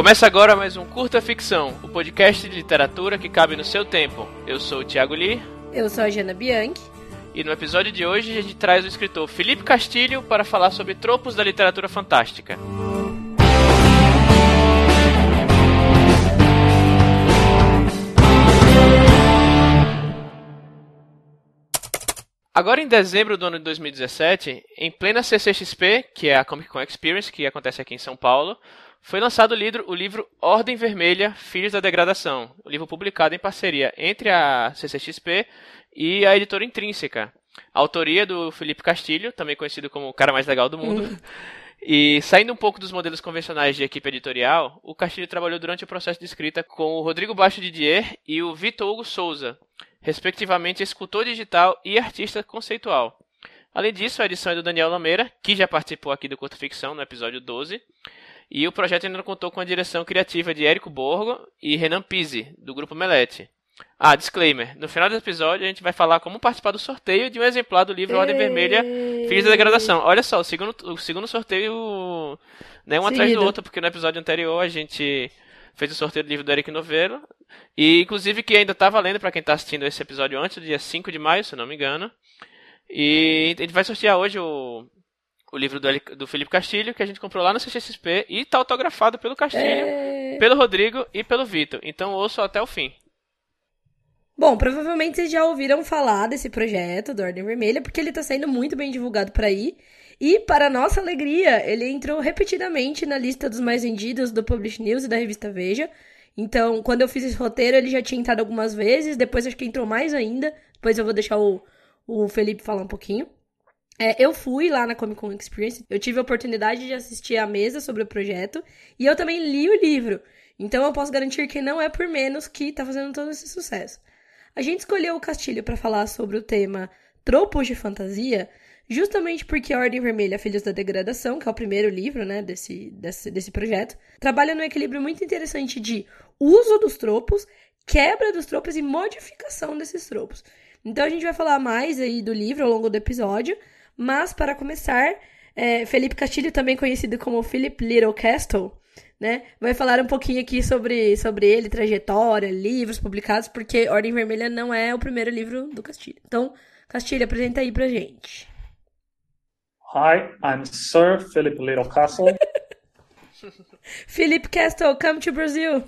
Começa agora mais um Curta Ficção, o podcast de literatura que cabe no seu tempo. Eu sou o Thiago Lee. Eu sou a Jana Bianchi. E no episódio de hoje a gente traz o escritor Felipe Castilho para falar sobre tropos da literatura fantástica. Agora em dezembro do ano de 2017, em plena CCXP, que é a Comic Con Experience, que acontece aqui em São Paulo, foi lançado o livro, o livro Ordem Vermelha, Filhos da Degradação, o livro publicado em parceria entre a CCXP e a editora Intrínseca. A autoria do Felipe Castilho, também conhecido como o cara mais legal do mundo. Uhum. E saindo um pouco dos modelos convencionais de equipe editorial, o Castilho trabalhou durante o processo de escrita com o Rodrigo Baixo Didier e o Vitor Hugo Souza, respectivamente escultor digital e artista conceitual. Além disso, a edição é do Daniel Lameira, que já participou aqui do Curto Ficção no episódio 12. E o projeto ainda contou com a direção criativa de Érico Borgo e Renan Pizzi, do Grupo Melete. Ah, disclaimer. No final do episódio a gente vai falar como participar do sorteio de um exemplar do livro Ordem Vermelha Filhos da Degradação. Olha só, o segundo, o segundo sorteio né, um Seguido. atrás do outro, porque no episódio anterior a gente fez o sorteio do livro do Eric Novello. E inclusive que ainda está valendo para quem está assistindo esse episódio antes, do dia 5 de maio, se não me engano. E a gente vai sortear hoje o, o livro do, do Felipe Castilho, que a gente comprou lá no CXSP e está autografado pelo Castilho, é... pelo Rodrigo e pelo Vitor. Então ouço até o fim. Bom, provavelmente vocês já ouviram falar desse projeto do Ordem Vermelha, porque ele está sendo muito bem divulgado por aí. E, para nossa alegria, ele entrou repetidamente na lista dos mais vendidos do Publish News e da revista Veja. Então, quando eu fiz esse roteiro, ele já tinha entrado algumas vezes, depois acho que entrou mais ainda. Depois eu vou deixar o, o Felipe falar um pouquinho. É, eu fui lá na Comic Con Experience, eu tive a oportunidade de assistir a mesa sobre o projeto e eu também li o livro. Então eu posso garantir que não é por menos que tá fazendo todo esse sucesso. A gente escolheu o Castilho para falar sobre o tema Tropos de Fantasia, justamente porque a Ordem Vermelha Filhos da Degradação, que é o primeiro livro, né, desse, desse, desse projeto, trabalha num equilíbrio muito interessante de uso dos tropos, quebra dos tropos e modificação desses tropos. Então a gente vai falar mais aí do livro ao longo do episódio, mas para começar, é, Felipe Castilho, também conhecido como Philip Little Castle, né, vai falar um pouquinho aqui sobre, sobre ele, trajetória, livros publicados, porque Ordem Vermelha não é o primeiro livro do Castilho. Então, Castilho, apresenta aí pra gente. Hi, I'm Sir Philip Littlecastle. Philip Castle, come to Brazil.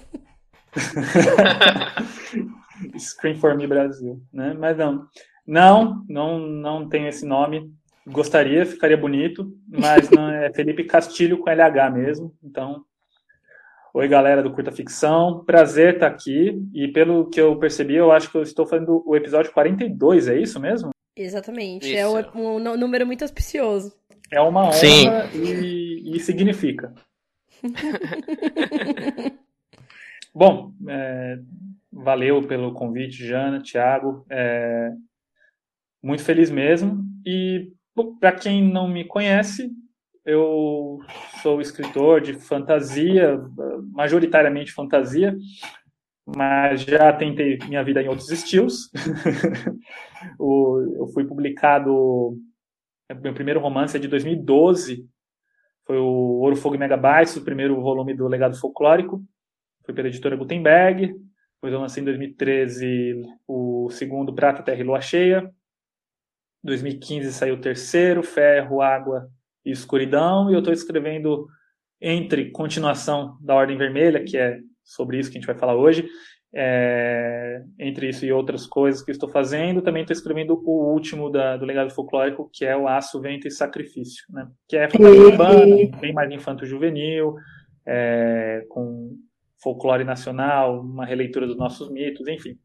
Scream for me Brasil, né? Mas não, não, não, não tem esse nome. Gostaria, ficaria bonito, mas não é Felipe Castilho com LH mesmo. Então, oi galera do Curta Ficção, prazer estar aqui. E pelo que eu percebi, eu acho que eu estou fazendo o episódio 42, é isso mesmo? Exatamente. Isso. É um, um, número muito auspicioso. É uma honra Sim. E, e significa. Bom, é, valeu pelo convite, Jana, Thiago. É, muito feliz mesmo. E para quem não me conhece, eu sou escritor de fantasia, majoritariamente fantasia mas já tentei minha vida em outros estilos. eu fui publicado, meu primeiro romance é de 2012, foi o Ouro, Fogo e Megabytes, o primeiro volume do Legado Folclórico, foi pela editora Gutenberg, depois eu lancei em 2013 o segundo Prata, Terra e Lua Cheia, 2015 saiu o terceiro, Ferro, Água e Escuridão, e eu estou escrevendo entre continuação da Ordem Vermelha, que é sobre isso que a gente vai falar hoje. É, entre isso e outras coisas que estou fazendo, também estou escrevendo o último da, do legado folclórico, que é o Aço, Vento e Sacrifício, né? que é fantasia urbana, bem mais infanto-juvenil, é, com folclore nacional, uma releitura dos nossos mitos, enfim.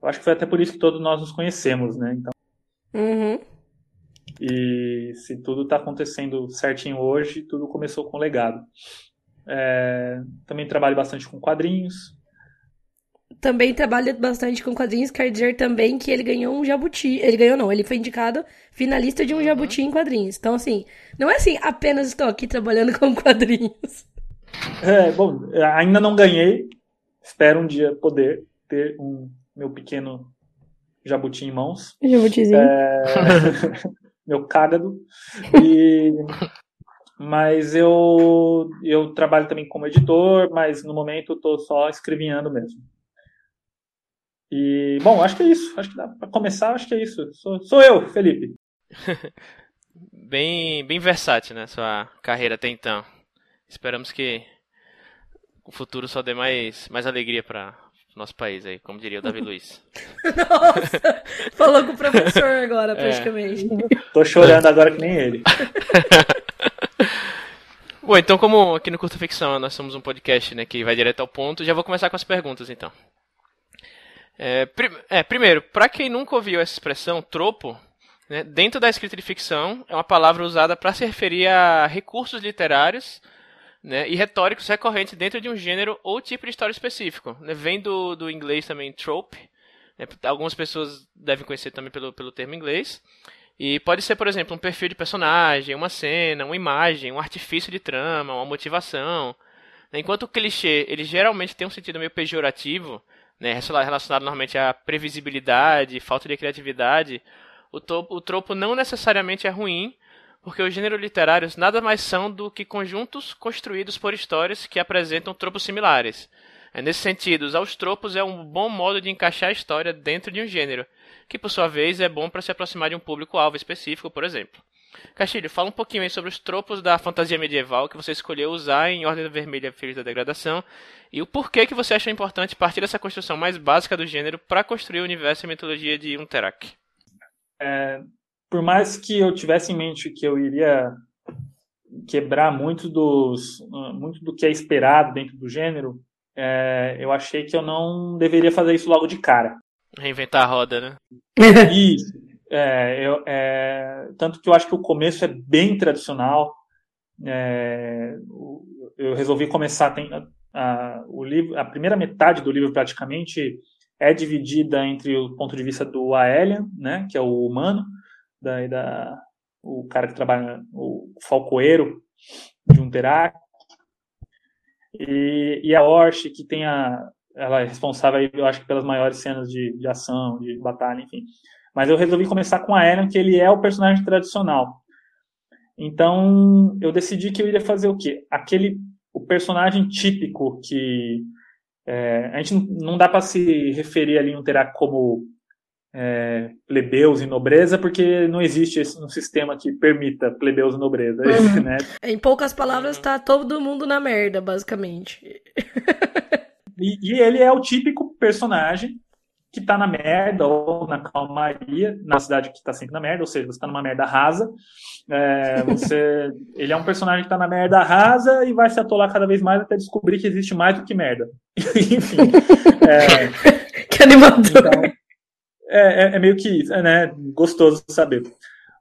Eu acho que foi até por isso que todos nós nos conhecemos, né? Então, uhum. E se tudo está acontecendo certinho hoje, tudo começou com legado. É, também trabalho bastante com quadrinhos. Também trabalha bastante com quadrinhos, quer dizer também que ele ganhou um jabuti. Ele ganhou, não, ele foi indicado finalista de um uhum. jabuti em quadrinhos. Então, assim, não é assim, apenas estou aqui trabalhando com quadrinhos. É, bom, ainda não ganhei. Espero um dia poder ter um meu pequeno jabuti em mãos. Jabutizinho. É... meu cágado. E mas eu, eu trabalho também como editor, mas no momento estou só escrevinhando mesmo. E, bom, acho que é isso. Acho que dá pra começar, acho que é isso. Sou, sou eu, Felipe. bem, bem versátil, né? Sua carreira até então. Esperamos que o futuro só dê mais, mais alegria para nosso país aí, como diria o Davi Luiz. Nossa, falou com o professor agora, é. praticamente. Tô chorando agora que nem ele. Bom, então como aqui no Curta Ficção nós somos um podcast né, que vai direto ao ponto, já vou começar com as perguntas então. É, é, primeiro, para quem nunca ouviu essa expressão, tropo, né, dentro da escrita de ficção, é uma palavra usada para se referir a recursos literários né, e retóricos recorrentes dentro de um gênero ou tipo de história específico. Né, vem do, do inglês também trope, né, algumas pessoas devem conhecer também pelo, pelo termo inglês. E pode ser, por exemplo, um perfil de personagem, uma cena, uma imagem, um artifício de trama, uma motivação. Né, enquanto o clichê, ele geralmente tem um sentido meio pejorativo, né, relacionado normalmente à previsibilidade, falta de criatividade, o, topo, o tropo não necessariamente é ruim, porque os gêneros literários nada mais são do que conjuntos construídos por histórias que apresentam tropos similares. É, nesse sentido, usar os tropos é um bom modo de encaixar a história dentro de um gênero, que por sua vez é bom para se aproximar de um público-alvo específico, por exemplo. Castilho, fala um pouquinho aí sobre os tropos da fantasia medieval que você escolheu usar em Ordem Vermelha Filhos da Degradação e o porquê que você achou importante partir dessa construção mais básica do gênero para construir o universo e a mitologia de Unterak. É, por mais que eu tivesse em mente que eu iria quebrar muito, dos, muito do que é esperado dentro do gênero, é, eu achei que eu não deveria fazer isso logo de cara. Reinventar a roda, né? Isso. É, eu, é, tanto que eu acho que o começo é bem tradicional. É, eu resolvi começar tem, a, o livro, a primeira metade do livro praticamente é dividida entre o ponto de vista do Aelian, né, que é o humano, da, da o cara que trabalha, o falcoeiro de um Terak, e, e a Orche, que tem a, ela é responsável, eu acho que pelas maiores cenas de, de ação, de batalha, enfim. Mas eu resolvi começar com a Eren, que ele é o personagem tradicional. Então, eu decidi que eu iria fazer o quê? Aquele o personagem típico que é, a gente não dá para se referir ali um terá como é, plebeus e nobreza, porque não existe um sistema que permita plebeus e nobreza. Uhum. Né? Em poucas palavras, tá todo mundo na merda, basicamente. e, e, ele é o típico personagem que tá na merda ou na calmaria, na cidade que tá sempre na merda, ou seja, você tá numa merda rasa. É, você, ele é um personagem que tá na merda rasa e vai se atolar cada vez mais até descobrir que existe mais do que merda. Enfim. É, que animador. Então, é, é, é, meio que né, gostoso saber.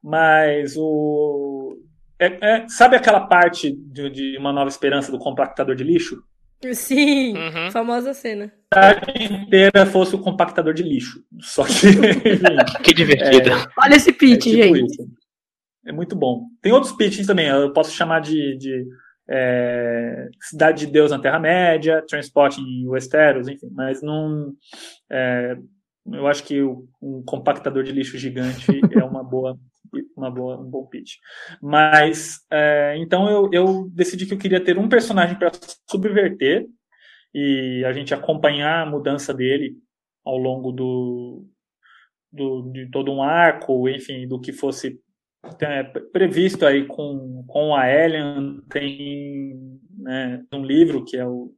Mas o. É, é, sabe aquela parte de, de Uma Nova Esperança do compactador de lixo? Sim, uhum. famosa cena. A inteira fosse o compactador de lixo. Só que. que divertido. É, Olha esse pitch, é tipo gente. Isso. É muito bom. Tem outros pitches também. Eu posso chamar de, de é, Cidade de Deus na Terra-média, Transport em Westeros, enfim. Mas não. É, eu acho que um compactador de lixo gigante é uma boa uma boa, um bom pitch. Mas, é, então eu, eu decidi que eu queria ter um personagem para subverter e a gente acompanhar a mudança dele ao longo do, do de todo um arco, enfim, do que fosse é, previsto aí com, com a Ellen. Tem né, um livro que é o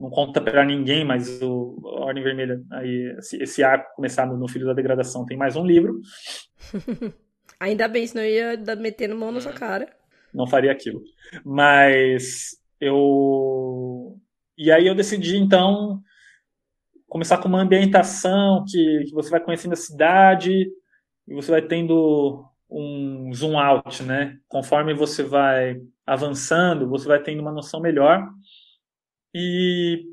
não conta para ninguém, mas o Ordem Vermelha, aí, esse, esse arco começado no Filho da Degradação, tem mais um livro. Ainda bem, senão eu ia metendo mão na sua cara. Não faria aquilo. Mas eu. E aí eu decidi, então, começar com uma ambientação que, que você vai conhecendo a cidade e você vai tendo um zoom out, né? Conforme você vai avançando, você vai tendo uma noção melhor. E,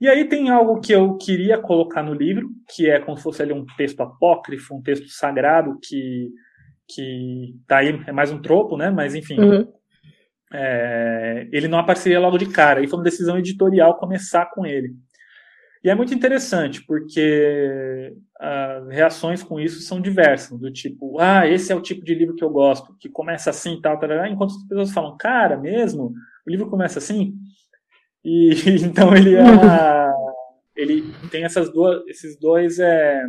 e aí tem algo que eu queria colocar no livro, que é como se fosse ali um texto apócrifo, um texto sagrado que que tá aí, é mais um tropo, né? Mas enfim. Uhum. É, ele não apareceria logo de cara. E foi uma decisão editorial começar com ele. E é muito interessante, porque as reações com isso são diversas, do tipo, ah, esse é o tipo de livro que eu gosto, que começa assim e tal, tal, enquanto as pessoas falam, cara, mesmo? O livro começa assim? E então ele é, ele tem essas duas, esses dois é,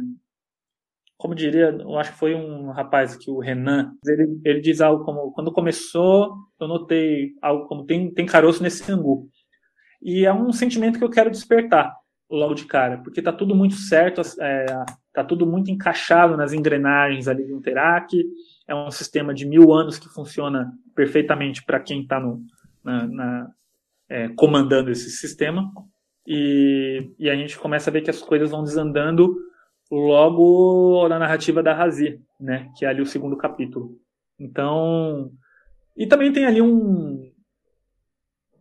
como diria, eu acho que foi um rapaz aqui, o Renan, ele, ele diz algo como, quando começou, eu notei algo como, tem, tem caroço nesse angu. E é um sentimento que eu quero despertar logo de cara, porque tá tudo muito certo, é, tá tudo muito encaixado nas engrenagens ali do Interac, é um sistema de mil anos que funciona perfeitamente para quem está na, na é, comandando esse sistema, e, e a gente começa a ver que as coisas vão desandando logo na narrativa da Razi, né, que é ali o segundo capítulo. Então, e também tem ali um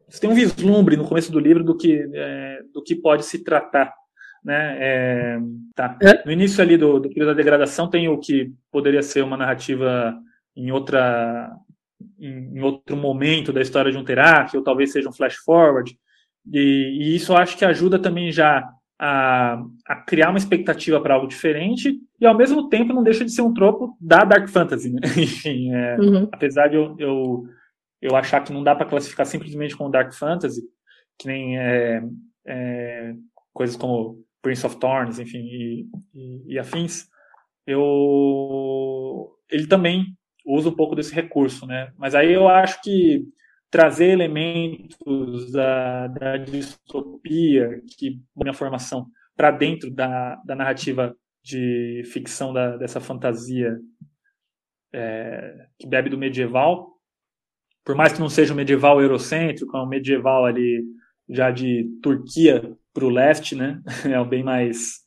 você tem um vislumbre no começo do livro do que é, do que pode se tratar, né? É, tá. É? No início ali do, do período da degradação tem o que poderia ser uma narrativa em outra em, em outro momento da história de um Terak, ou talvez seja um flash forward. E, e isso eu acho que ajuda também já a, a criar uma expectativa para algo diferente e ao mesmo tempo não deixa de ser um tropo da Dark Fantasy, né? Enfim, é, uhum. apesar de eu, eu, eu, achar que não dá para classificar simplesmente como Dark Fantasy, que nem é, é, coisas como Prince of Thorns, enfim, e, e, e afins, eu, ele também usa um pouco desse recurso, né? Mas aí eu acho que trazer elementos da, da distopia, que minha formação, para dentro da, da narrativa de ficção da, dessa fantasia é, que bebe do medieval, por mais que não seja um medieval eurocêntrico, é um medieval ali já de Turquia para o leste, né? É bem mais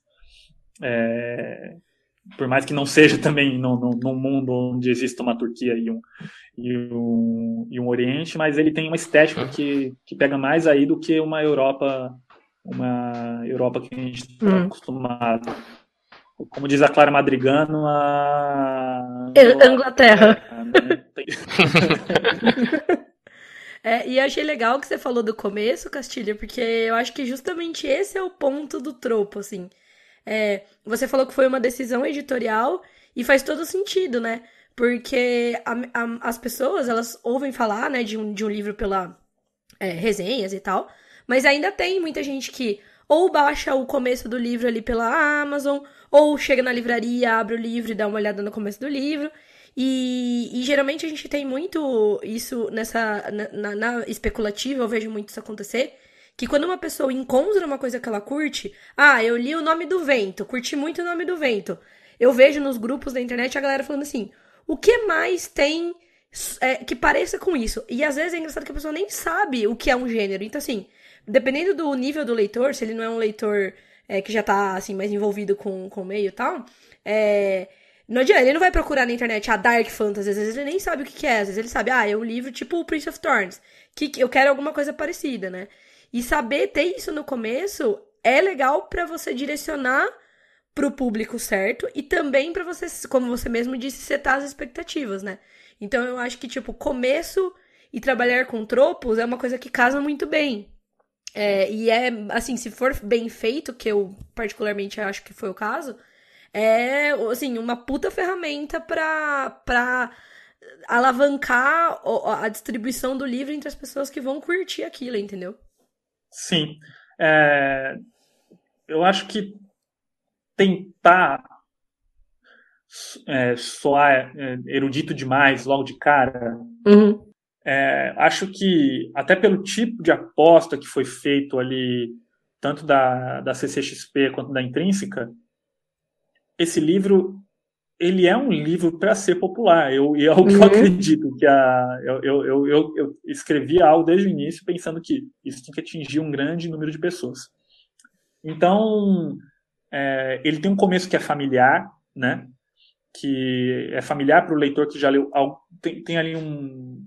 é, por mais que não seja também no, no, no, mundo onde existe uma Turquia e um, e um, e um Oriente, mas ele tem uma estética que, que pega mais aí do que uma Europa uma Europa que a gente está hum. acostumado. Como diz a Clara Madrigano, a Inglaterra. É, e achei legal que você falou do começo, Castilho, porque eu acho que justamente esse é o ponto do tropo, assim. É, você falou que foi uma decisão editorial e faz todo sentido, né? Porque a, a, as pessoas, elas ouvem falar, né, de um, de um livro pela é, resenhas e tal, mas ainda tem muita gente que ou baixa o começo do livro ali pela Amazon, ou chega na livraria, abre o livro e dá uma olhada no começo do livro. E, e geralmente a gente tem muito isso nessa. Na, na, na especulativa, eu vejo muito isso acontecer que quando uma pessoa encontra uma coisa que ela curte, ah, eu li o nome do vento, curti muito o nome do vento. Eu vejo nos grupos da internet a galera falando assim: o que mais tem é, que pareça com isso? E às vezes é engraçado que a pessoa nem sabe o que é um gênero. Então, assim, dependendo do nível do leitor, se ele não é um leitor é, que já tá assim, mais envolvido com, com o meio e tal, é. Não adianta, ele não vai procurar na internet a ah, Dark Fantasy, às vezes ele nem sabe o que, que é, às vezes ele sabe, ah, é um livro tipo o Prince of Thorns, que eu quero alguma coisa parecida, né? E saber ter isso no começo é legal para você direcionar pro público certo e também para você, como você mesmo disse, setar as expectativas, né? Então eu acho que, tipo, começo e trabalhar com tropos é uma coisa que casa muito bem. É, e é, assim, se for bem feito, que eu particularmente acho que foi o caso, é, assim, uma puta ferramenta pra, pra alavancar a distribuição do livro entre as pessoas que vão curtir aquilo, entendeu? Sim. É, eu acho que tentar é, soar é, erudito demais logo de cara, uhum. é, acho que até pelo tipo de aposta que foi feito ali, tanto da, da CCXP quanto da Intrínseca, esse livro ele é um livro para ser popular. Eu, e é o que uhum. eu acredito. que a, eu, eu, eu, eu, escrevi algo desde o início pensando que isso tem que atingir um grande número de pessoas. Então, é, ele tem um começo que é familiar, né? que é familiar para o leitor que já leu. Tem, tem ali um,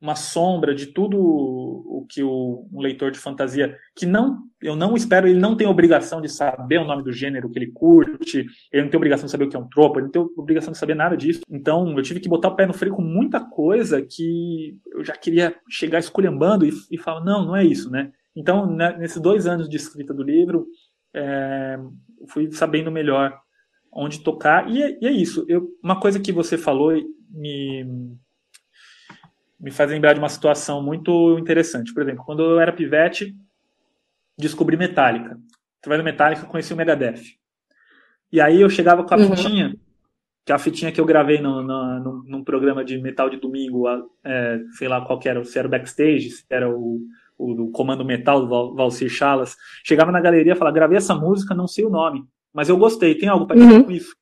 uma sombra de tudo que o, um leitor de fantasia que não eu não espero ele não tem obrigação de saber o nome do gênero que ele curte ele não tem obrigação de saber o que é um tropo ele não tem obrigação de saber nada disso então eu tive que botar o pé no freio com muita coisa que eu já queria chegar esculhambando e, e falar não não é isso né então né, nesses dois anos de escrita do livro é, fui sabendo melhor onde tocar. E é, e é isso. Eu, uma coisa que você falou me, me faz lembrar de uma situação muito interessante. Por exemplo, quando eu era pivete, descobri Metallica. Através do Metallica, conheci o Megadeth. E aí eu chegava com a uhum. fitinha, que é a fitinha que eu gravei no, no, no, num programa de metal de domingo, é, sei lá qual era, se era o backstage, se era o, o, o Comando Metal do Valcir Chalas. Chegava na galeria e falava, gravei essa música, não sei o nome, mas eu gostei, tem algo parecido uhum. com isso?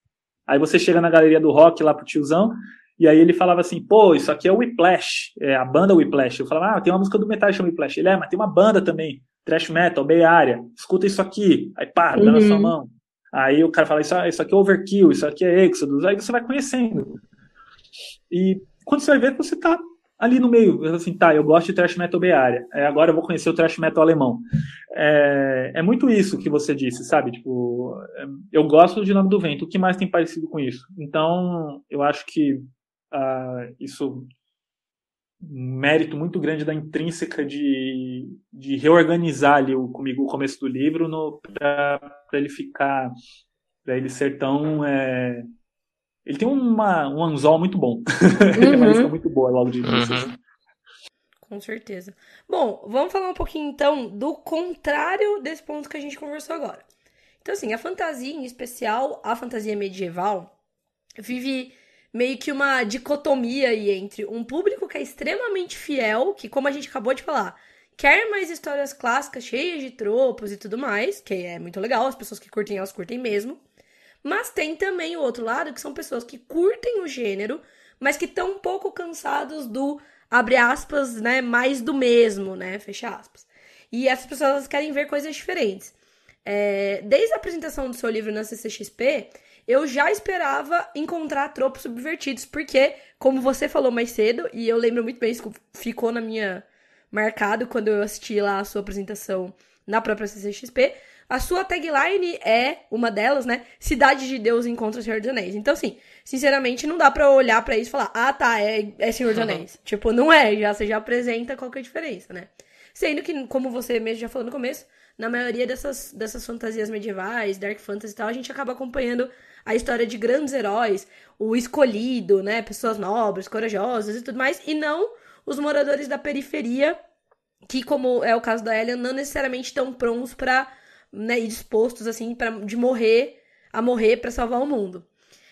Aí você chega na galeria do rock lá pro tiozão, e aí ele falava assim, pô, isso aqui é o Whiplash, é a banda Whiplash. Eu falava, ah, tem uma música do metal chamada Whiplash. Ele, é, mas tem uma banda também, Thrash Metal, Bay Area, escuta isso aqui. Aí pá, dá uhum. na sua uhum. mão. Aí o cara fala, isso, isso aqui é Overkill, isso aqui é Exodus. Aí você vai conhecendo. E quando você vai ver, você tá ali no meio, assim, tá, eu gosto de thrash metal Bay Area, é, agora eu vou conhecer o thrash metal alemão. É, é muito isso que você disse, sabe? Tipo, é, eu gosto de Nome do Vento, o que mais tem parecido com isso? Então, eu acho que uh, isso um mérito muito grande da intrínseca de, de reorganizar ali o, comigo o começo do livro para ele ficar para ele ser tão é, ele tem uma, um anzol muito bom. Uhum. uma lista muito boa logo de início. Uhum. Com certeza. Bom, vamos falar um pouquinho então do contrário desse ponto que a gente conversou agora. Então, assim, a fantasia, em especial a fantasia medieval, vive meio que uma dicotomia aí entre um público que é extremamente fiel, que, como a gente acabou de falar, quer mais histórias clássicas cheias de tropos e tudo mais, que é muito legal, as pessoas que curtem, elas curtem mesmo. Mas tem também o outro lado, que são pessoas que curtem o gênero, mas que estão um pouco cansados do, abre aspas, né, mais do mesmo, né, fecha aspas. E essas pessoas querem ver coisas diferentes. É, desde a apresentação do seu livro na CCXP, eu já esperava encontrar tropos subvertidos, porque, como você falou mais cedo, e eu lembro muito bem, isso ficou na minha. marcado quando eu assisti lá a sua apresentação na própria CCXP, a sua tagline é uma delas, né? Cidade de Deus encontra o Senhor dos Anéis. Então, assim, sinceramente, não dá pra olhar para isso e falar, ah, tá, é, é Senhor dos Anéis. Uhum. Tipo, não é, já você já apresenta qual que é a diferença, né? Sendo que, como você mesmo já falou no começo, na maioria dessas, dessas fantasias medievais, dark fantasy e tal, a gente acaba acompanhando a história de grandes heróis, o escolhido, né? Pessoas nobres, corajosas e tudo mais, e não os moradores da periferia, que, como é o caso da Ellen, não necessariamente estão prontos para né, e dispostos, assim, para de morrer, a morrer para salvar o mundo.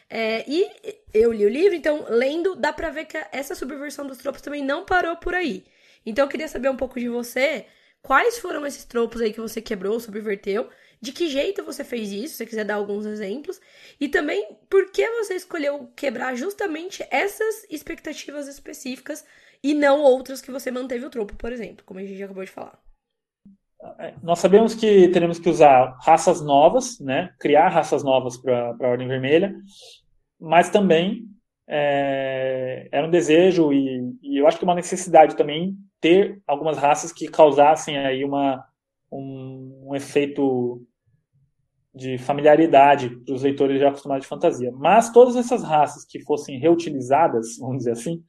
É, e eu li o livro, então, lendo, dá pra ver que essa subversão dos tropos também não parou por aí. Então, eu queria saber um pouco de você, quais foram esses tropos aí que você quebrou, subverteu, de que jeito você fez isso, se você quiser dar alguns exemplos, e também por que você escolheu quebrar justamente essas expectativas específicas e não outras que você manteve o tropo, por exemplo, como a gente acabou de falar. É, nós sabemos que teremos que usar raças novas, né? criar raças novas para a Ordem Vermelha, mas também é, era um desejo e, e, eu acho que uma necessidade também ter algumas raças que causassem aí uma, um, um efeito de familiaridade para os leitores já acostumados de fantasia. Mas todas essas raças que fossem reutilizadas, vamos dizer assim,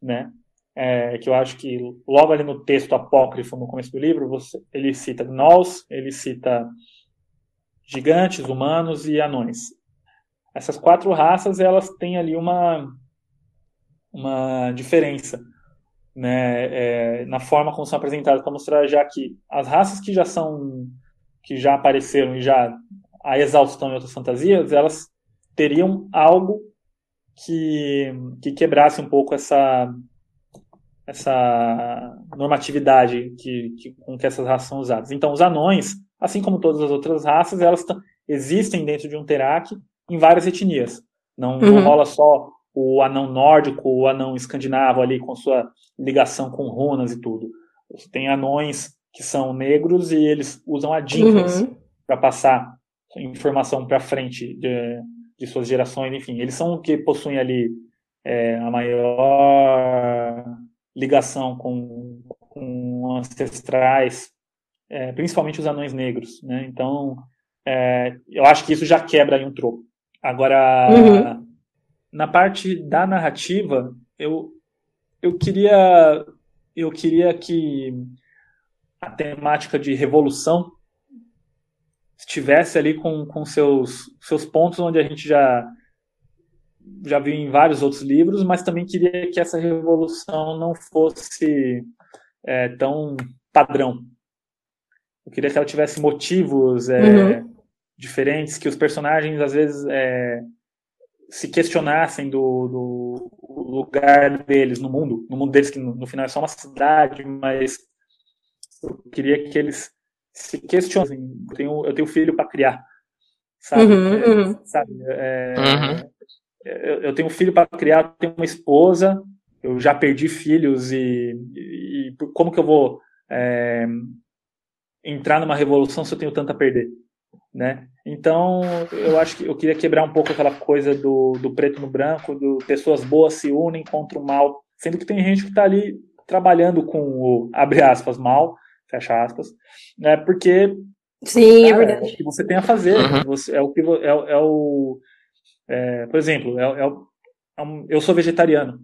né, é, que eu acho que logo ali no texto apócrifo, no começo do livro, você, ele cita gnolls, ele cita gigantes, humanos e anões. Essas quatro raças, elas têm ali uma, uma diferença né, é, na forma como são apresentadas, para mostrar já que as raças que já são, que já apareceram e já a exaustão em outras fantasias, elas teriam algo que, que quebrasse um pouco essa essa normatividade que, que, com que essas raças são usadas. Então, os anões, assim como todas as outras raças, elas existem dentro de um Terak em várias etnias. Não, uhum. não rola só o anão nórdico, o anão escandinavo ali com sua ligação com runas e tudo. Tem anões que são negros e eles usam adinkas uhum. para passar informação para frente de, de, suas gerações, enfim. Eles são o que possuem ali é, a maior ligação com, com ancestrais, é, principalmente os anões negros, né? Então, é, eu acho que isso já quebra aí um troco. Agora, uhum. na parte da narrativa, eu, eu queria eu queria que a temática de revolução estivesse ali com, com seus, seus pontos onde a gente já já viu em vários outros livros, mas também queria que essa revolução não fosse é, tão padrão. Eu queria que ela tivesse motivos é, uhum. diferentes, que os personagens às vezes é, se questionassem do, do, lugar deles no mundo, no mundo deles que no, no final é só uma cidade, mas eu queria que eles se questionassem. Eu tenho, eu tenho filho para criar, sabe? Uhum, é, uhum. sabe? É, uhum. eu, eu, tenho um filho para criar, tenho uma esposa, eu já perdi filhos e, e, e como que eu vou é, entrar numa revolução se eu tenho tanto a perder? né? Então, eu acho que eu queria quebrar um pouco aquela coisa do, do preto no branco, do pessoas boas se unem contra o mal, sendo que tem gente que está ali trabalhando com o, abre aspas, mal, fecha aspas, né? Porque Sim, é cara, é verdade. É o que você tem a fazer, uhum. você, é o que é, é o é, por exemplo, é, é, é um, eu sou vegetariano,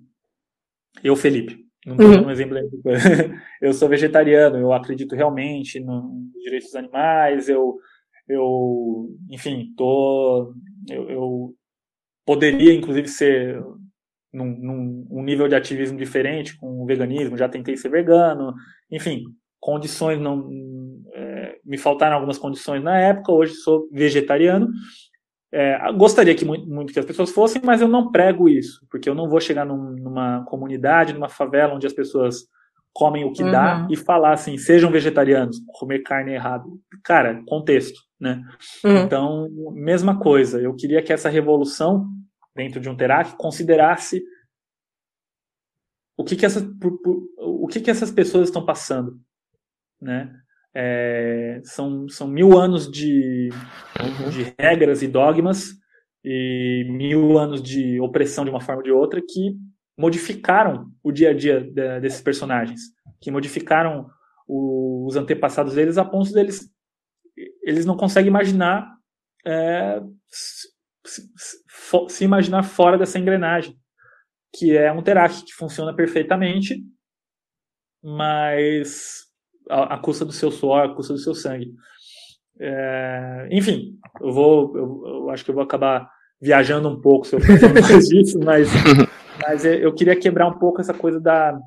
eu Felipe, não estou uhum. um exemplo eu sou vegetariano, eu acredito realmente nos direitos dos animais, eu eu, enfim, tô, eu, eu poderia inclusive ser num, num um nível de ativismo diferente com o veganismo, já tentei ser vegano, enfim, condições não é, me faltaram algumas condições na época, hoje sou vegetariano. É, gostaria que muito, muito, que as pessoas fossem, mas eu não prego isso, porque eu não vou chegar num, numa comunidade, numa favela onde as pessoas comem o que uhum. dá e falar assim, sejam vegetarianos, comer carne é errado. Cara, contexto, né? Uhum. Então, mesma coisa. Eu queria que essa revolução dentro de um Terak considerasse o que que essas, o que que essas pessoas estão passando, né? É, são, são mil anos de, uhum. de regras e dogmas e mil anos de opressão de uma forma ou de outra que modificaram o dia a dia de, desses personagens, que modificaram o, os antepassados deles a ponto deles eles não conseguem imaginar é, se, se, se, imaginar fora dessa engrenagem, que é um Terak que funciona perfeitamente, mas a, a custa do seu suor, a custa do seu sangue. É, enfim, eu vou, eu, eu, acho que eu vou acabar viajando um pouco se eu falar mais disso, mas Mas eu queria quebrar um pouco essa coisa da,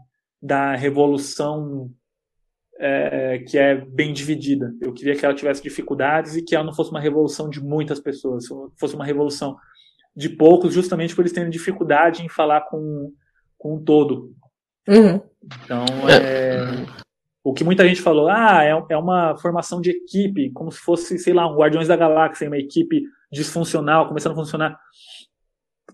da revolução é, que é bem dividida. Eu queria que ela tivesse dificuldades e que ela não fosse uma revolução de muitas pessoas, fosse uma revolução de poucos, justamente por eles terem dificuldade em falar com, com um todo. Uhum. Então, é, o que muita gente falou, ah, é, é uma formação de equipe, como se fosse, sei lá, um Guardiões da Galáxia, uma equipe disfuncional, começando a funcionar.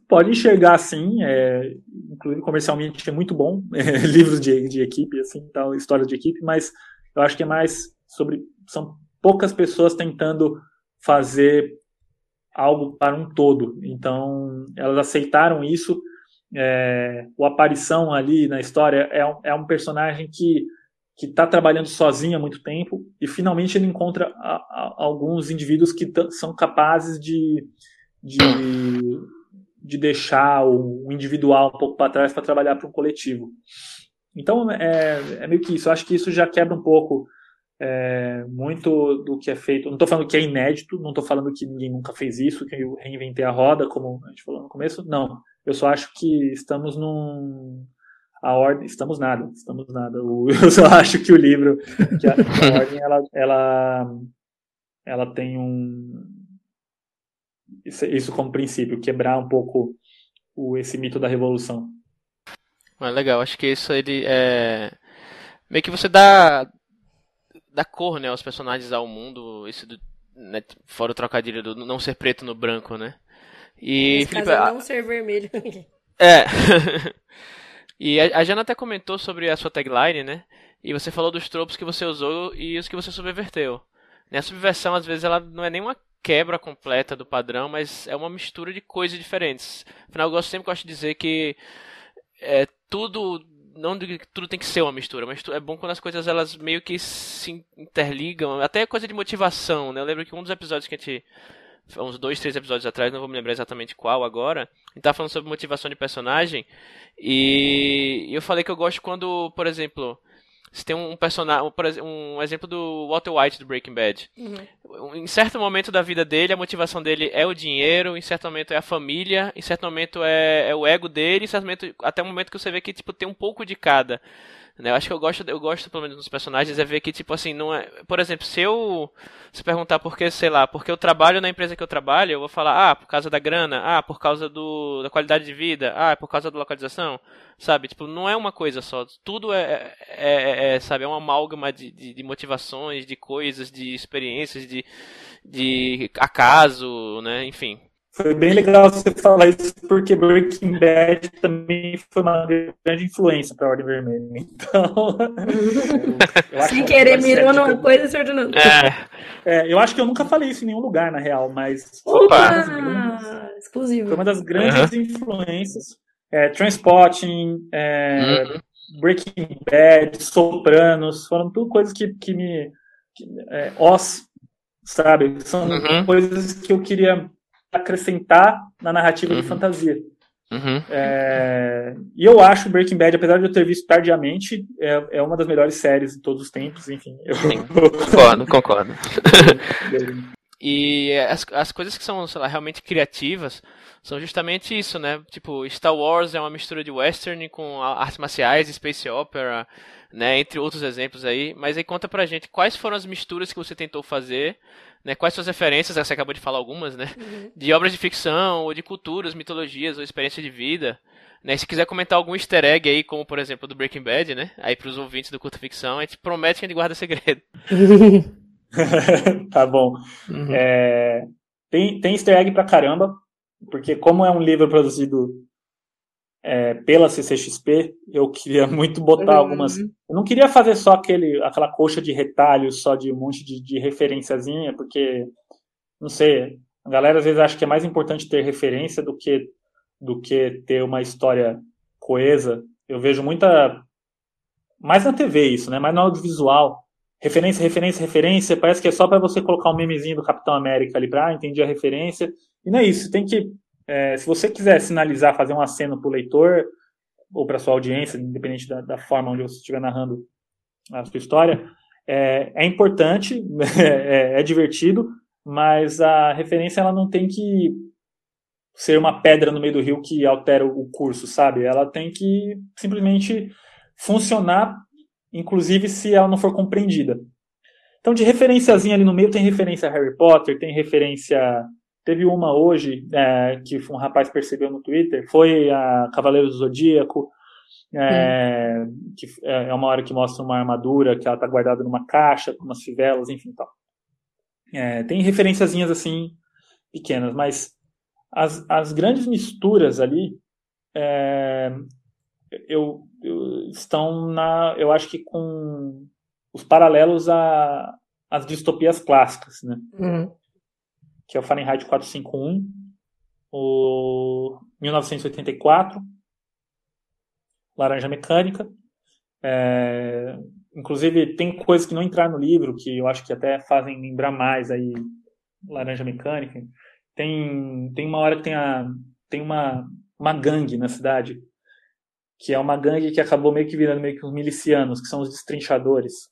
Pode enxergar assim, é, inclusive comercialmente é muito bom, é, livros de, de equipe, assim, tal, histórias de equipe, mas eu acho que é mais sobre, são poucas pessoas tentando fazer algo para um todo, então elas aceitaram isso, é, o Aparição ali na história é é um personagem que que está trabalhando sozinho há muito tempo e finalmente ele encontra a, a, alguns indivíduos que são capazes de, de de deixar o individual um pouco para trás para trabalhar para um coletivo. Então é, é meio que isso. Eu acho que isso já quebra um pouco é, muito do que é feito. Não estou falando que é inédito, não estou falando que ninguém nunca fez isso, que eu reinventei a roda, como a gente falou no começo. Não. Eu só acho que estamos num. A ordem. Estamos nada, estamos nada. Eu só acho que o livro, que a, a ordem, ela, ela, ela tem um, isso, isso como princípio, quebrar um pouco o, esse mito da revolução. É legal, acho que isso ele é meio que você dá dá cor, né, aos personagens ao mundo, isso do, né, fora o trocadilho do não ser preto no branco, né? E Felipe, caso, não ser vermelho. é. e a, Jana até comentou sobre a sua tagline, né? E você falou dos tropos que você usou e os que você subverteu. Né, a subversão, às vezes, ela não é nenhuma quebra completa do padrão, mas é uma mistura de coisas diferentes. Afinal, eu gosto, sempre gosto de dizer que é, tudo não tudo tem que ser uma mistura, mas é bom quando as coisas elas meio que se interligam, até coisa de motivação, né? Eu lembro que um dos episódios que a gente uns dois, três episódios atrás, não vou me lembrar exatamente qual agora, a gente tava falando sobre motivação de personagem e eu falei que eu gosto quando, por exemplo, Você tem um personagem, um exemplo do Walter White do Breaking Bad. Uhum. Em certo momento da vida dele, a motivação dele é o dinheiro, em certo momento é a família, em certo momento é, é o ego dele, em certo momento, até o momento que você vê que tipo tem um pouco de cada. Né? Eu acho que eu gosto, eu gosto pelo menos dos personagens é ver que tipo assim, não é, por exemplo, se eu se perguntar por que, sei lá, porque eu trabalho na empresa que eu trabalho, eu vou falar, ah, por causa da grana, ah, por causa do da qualidade de vida, ah, por causa da localização, sabe? Tipo, não é uma coisa só, tudo é, é, é, é sabe, é uma amálgama de, de, de, motivações, de coisas, de experiências, de, de acaso, né? Enfim. Foi bem legal você falar isso, porque Breaking Bad também foi uma grande influência para a Ordem Vermelha. Então. Sem querer, mirou numa coisa e acertou outra. É. é. eu acho que eu nunca falei isso em nenhum lugar, na real, mas. Opa! Grandes, exclusivo. Foi uma das grandes uhum. influências. É, Transporting, é, uhum. Breaking Bad, Sopranos, foram tudo coisas que, que me. Que, é, Oz, sabe? São uhum. coisas que eu queria acrescentar na narrativa uhum. de fantasia. Uhum. É, e eu acho Breaking Bad, apesar de eu ter visto tardiamente, é, é uma das melhores séries de todos os tempos, enfim. Eu... concordo, concordo. e as, as coisas que são, sei lá, realmente criativas são justamente isso, né? Tipo, Star Wars é uma mistura de western com artes marciais, space opera, né? Entre outros exemplos aí. Mas aí conta pra gente quais foram as misturas que você tentou fazer né? Quais suas referências, você acabou de falar algumas, né? Uhum. De obras de ficção, ou de culturas, mitologias, ou experiência de vida. Né? Se quiser comentar algum easter egg aí, como por exemplo do Breaking Bad, né? Aí pros ouvintes do Curta Ficção, a gente promete que a gente guarda segredo. tá bom. Uhum. É, tem, tem easter egg pra caramba, porque como é um livro produzido é, pela CCXP, eu queria muito botar uhum. algumas. Eu não queria fazer só aquele, aquela coxa de retalhos, só de um monte de, de referenciazinha, porque, não sei, a galera às vezes acha que é mais importante ter referência do que, do que ter uma história coesa. Eu vejo muita. Mais na TV isso, né? Mais no audiovisual. Referência, referência, referência. Parece que é só para você colocar um memezinho do Capitão América ali pra, ah, entendi a referência. E não é isso. Tem que é, se você quiser sinalizar, fazer um aceno para o leitor ou para sua audiência, independente da, da, forma onde você estiver narrando a sua história, é, é importante, é, é, divertido, mas a referência ela não tem que ser uma pedra no meio do rio que altera o curso, sabe? Ela tem que simplesmente funcionar, inclusive se ela não for compreendida. Então, de referenciazinha ali no meio, tem referência a Harry Potter, tem referência Teve uma hoje é, que um rapaz percebeu no Twitter, foi a Cavaleiro do Zodíaco, é, hum. que é, é uma hora que mostra uma armadura que ela está guardada numa caixa, com umas fivelas, enfim tal. É, tem referenciazinhas assim pequenas, mas as, as grandes misturas ali é, eu, eu, estão na, eu acho que com os paralelos a, às distopias clássicas, né? Uhum que é o Fahrenheit 451, o 1984, Laranja Mecânica. É, inclusive, tem coisas que não entraram no livro, que eu acho que até fazem lembrar mais aí Laranja Mecânica. Tem, tem uma hora que tem, a, tem uma, uma gangue na cidade, que é uma gangue que acabou meio que virando meio que os milicianos, que são os destrinchadores.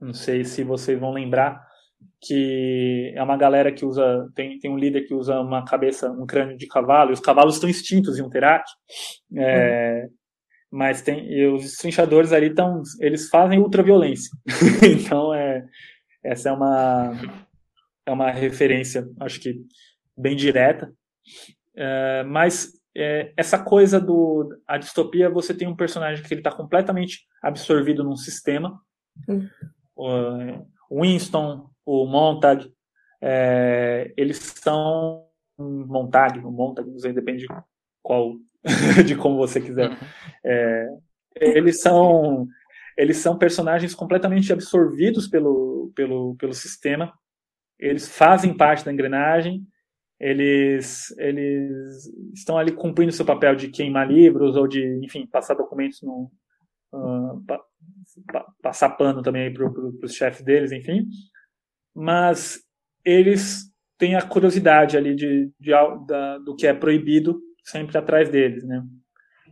Não sei se vocês vão lembrar, que é uma galera que usa tem, tem um líder que usa uma cabeça um crânio de cavalo e os cavalos estão extintos em um é, uhum. mas tem e os estrinchadores ali estão eles fazem ultraviolência então é essa é uma é uma referência acho que bem direta é, mas é, essa coisa do a distopia você tem um personagem que ele está completamente absorvido num sistema uhum. Winston o Montag, é, eles são Montag, o Montag, não sei, depende de qual, de como você quiser. Uhum. É, eles são eles são personagens completamente absorvidos pelo, pelo, pelo sistema. Eles fazem parte da engrenagem. Eles, eles estão ali cumprindo seu papel de queimar livros ou de, enfim, passar documentos no, uh, pa, pa, passar pano também para os chefes deles, enfim mas eles têm a curiosidade ali de, de da, do que é proibido sempre atrás deles, né?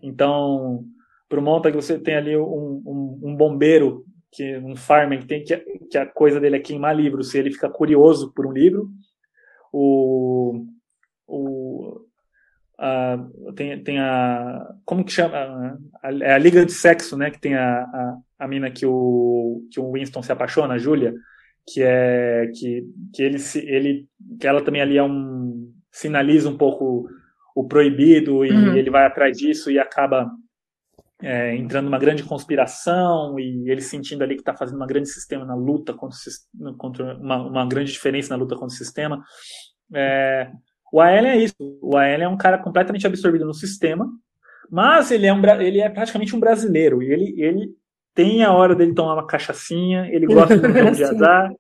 Então, para o Montag você tem ali um, um, um, bombeiro, que um farmer que tem que, que a coisa dele é queimar livros, se ele fica curioso por um livro. O, o a, tem, tem a como que chama a, é a, liga de sexo né que tem a, a, a mina que o que o Winston se apaixona a Julia que é que, que ele ele que ela também ali é um sinaliza um pouco o proibido e uhum. ele vai atrás disso e acaba é, entrando numa grande conspiração e ele sentindo ali que está fazendo uma grande sistema na luta contra, contra uma, uma, grande diferença na luta contra o sistema. É, o Aelen é isso. O Aelen é um cara completamente absorvido no sistema, mas ele é, um, ele é praticamente um brasileiro. E ele, ele tem a hora dele tomar uma cachaçinha, ele gosta de um jogo de azar,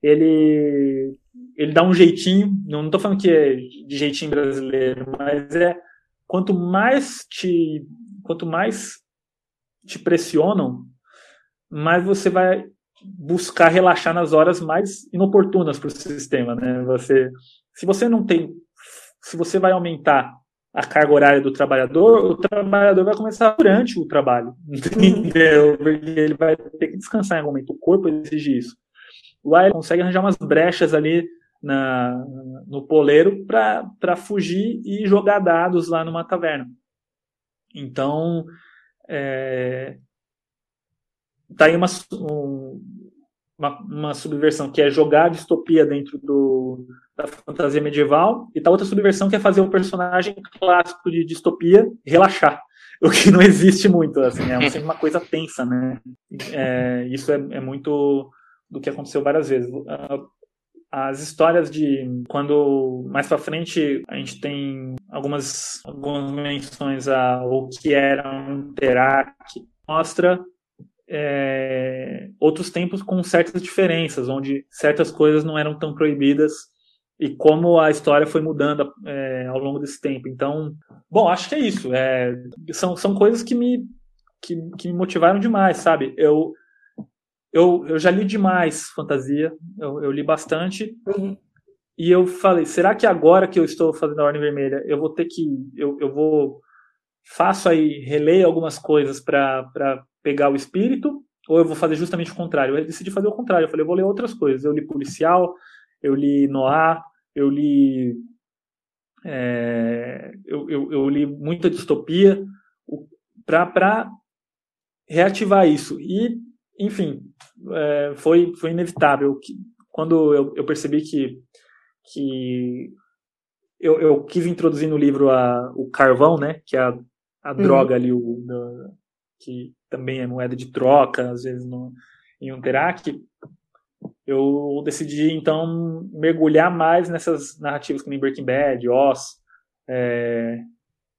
ele ele dá um jeitinho, não estou falando que é de jeitinho brasileiro, mas é quanto mais te quanto mais te pressionam, mais você vai buscar relaxar nas horas mais inoportunas para o sistema, né? Você, se você não tem, se você vai aumentar a carga horária do trabalhador, o trabalhador vai começar durante o trabalho, entendeu? Ele vai ter que descansar em algum momento. O corpo exige isso. Lá ele consegue arranjar umas brechas ali na, no poleiro para fugir e jogar dados lá numa taverna. Então, é, tá aí uma, um, uma, uma, subversão que é jogar a distopia dentro do, da fantasia medieval, e tá outra subversão que é fazer um personagem clássico de distopia relaxar. O que não existe muito, assim, é sempre uma coisa tensa, né? É, isso é, é muito do que aconteceu várias vezes as histórias de quando mais para frente a gente tem algumas algumas menções ao que era um Terak mostra é, outros tempos com certas diferenças onde certas coisas não eram tão proibidas e como a história foi mudando é, ao longo desse tempo então bom acho que é isso é, são, são coisas que me que, que me motivaram demais sabe eu eu, eu já li demais fantasia, eu, eu li bastante. Uhum. E eu falei, será que agora que eu estou fazendo a Ordem Vermelha, eu vou ter que. Eu, eu vou. Faço aí, releio algumas coisas para pegar o espírito, ou eu vou fazer justamente o contrário? Eu decidi fazer o contrário. Eu falei, eu vou ler outras coisas. Eu li policial, eu li noir, eu li. É, eu, eu, eu, li muita distopia para reativar isso. E enfim, é, foi, foi inevitável. Quando eu, eu percebi que, que eu, eu, quis introduzir no livro a, o carvão, né, que é a, a uhum. droga ali, o, que também é moeda de troca, às vezes no, em um terac, eu decidi então mergulhar mais nessas narrativas como Breaking Bad, Oz, é,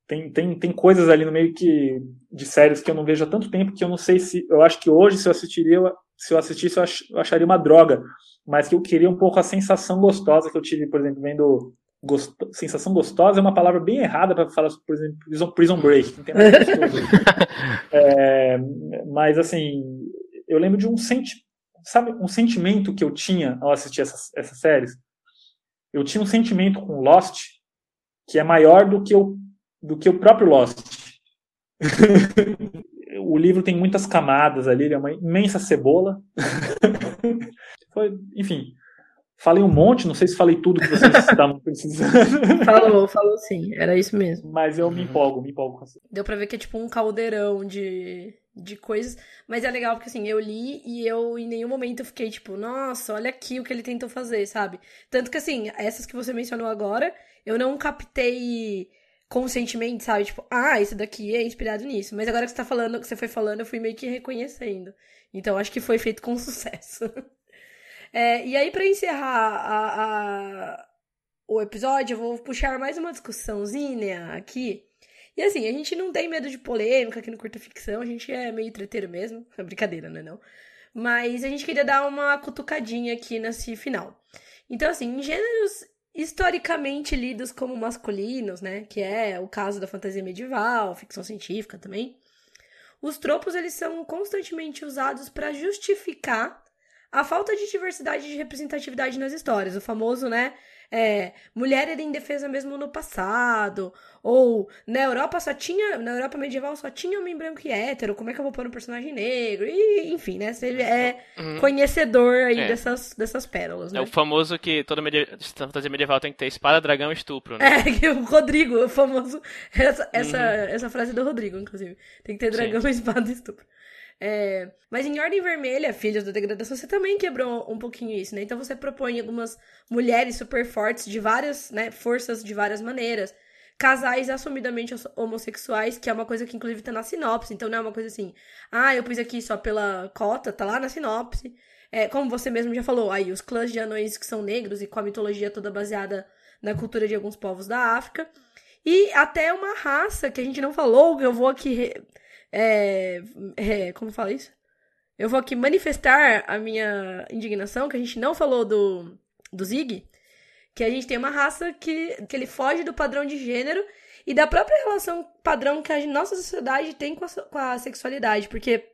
tem, tem, tem coisas ali no meio que de séries que eu não vejo há tanto tempo que eu não sei se. Eu acho que hoje, se eu assistiria, se eu assistisse, eu, ach, eu acharia uma droga. Mas que eu queria um pouco a sensação gostosa que eu tive, por exemplo, vendo. Gost... Sensação gostosa é uma palavra bem errada para falar, por exemplo, Prison, prison Break. Não tem nada é, mas, assim, eu lembro de um senti... sabe, um sentimento que eu tinha ao assistir essas, essas séries. Eu tinha um sentimento com Lost que é maior do que eu do que o próprio Lost. o livro tem muitas camadas ali, ele é uma imensa cebola. Foi, enfim, falei um monte, não sei se falei tudo que vocês estavam precisando. Falou, falou sim, era isso mesmo. Mas eu me empolgo, me empolgo com Deu pra ver que é tipo um caldeirão de, de coisas, mas é legal porque assim, eu li e eu em nenhum momento fiquei tipo, nossa, olha aqui o que ele tentou fazer, sabe? Tanto que assim, essas que você mencionou agora, eu não captei conscientemente, sabe? Tipo, ah, isso daqui é inspirado nisso. Mas agora que você tá falando, que você foi falando, eu fui meio que reconhecendo. Então acho que foi feito com sucesso. É, e aí, para encerrar a, a, o episódio, eu vou puxar mais uma discussãozinha aqui. E assim, a gente não tem medo de polêmica aqui no Curta Ficção, a gente é meio treteiro mesmo. É brincadeira, não é não? Mas a gente queria dar uma cutucadinha aqui nesse final. Então, assim, em gêneros historicamente lidos como masculinos, né? Que é o caso da fantasia medieval, ficção científica também. Os tropos eles são constantemente usados para justificar a falta de diversidade de representatividade nas histórias. O famoso, né? é, mulher era indefesa mesmo no passado, ou na Europa só tinha, na Europa medieval só tinha homem branco e hétero, como é que eu vou pôr um personagem negro? E, enfim, né, você é uhum. conhecedor aí é. dessas, dessas pérolas, né? É o famoso que toda fantasia medieval tem que ter espada, dragão e estupro, né? É, que o Rodrigo, o famoso, essa, essa, uhum. essa frase do Rodrigo, inclusive, tem que ter dragão, Sim. espada e estupro. É, mas em Ordem Vermelha, Filhos da Degradação, você também quebrou um pouquinho isso, né? Então você propõe algumas mulheres super fortes de várias, né, forças de várias maneiras. Casais assumidamente homossexuais, que é uma coisa que inclusive tá na sinopse, então não é uma coisa assim, ah, eu pus aqui só pela cota, tá lá na sinopse. É, como você mesmo já falou, aí os clãs de anões que são negros e com a mitologia toda baseada na cultura de alguns povos da África. E até uma raça que a gente não falou, que eu vou aqui é, é, como fala isso? Eu vou aqui manifestar a minha indignação, que a gente não falou do, do Zig, que a gente tem uma raça que, que ele foge do padrão de gênero e da própria relação padrão que a nossa sociedade tem com a, com a sexualidade, porque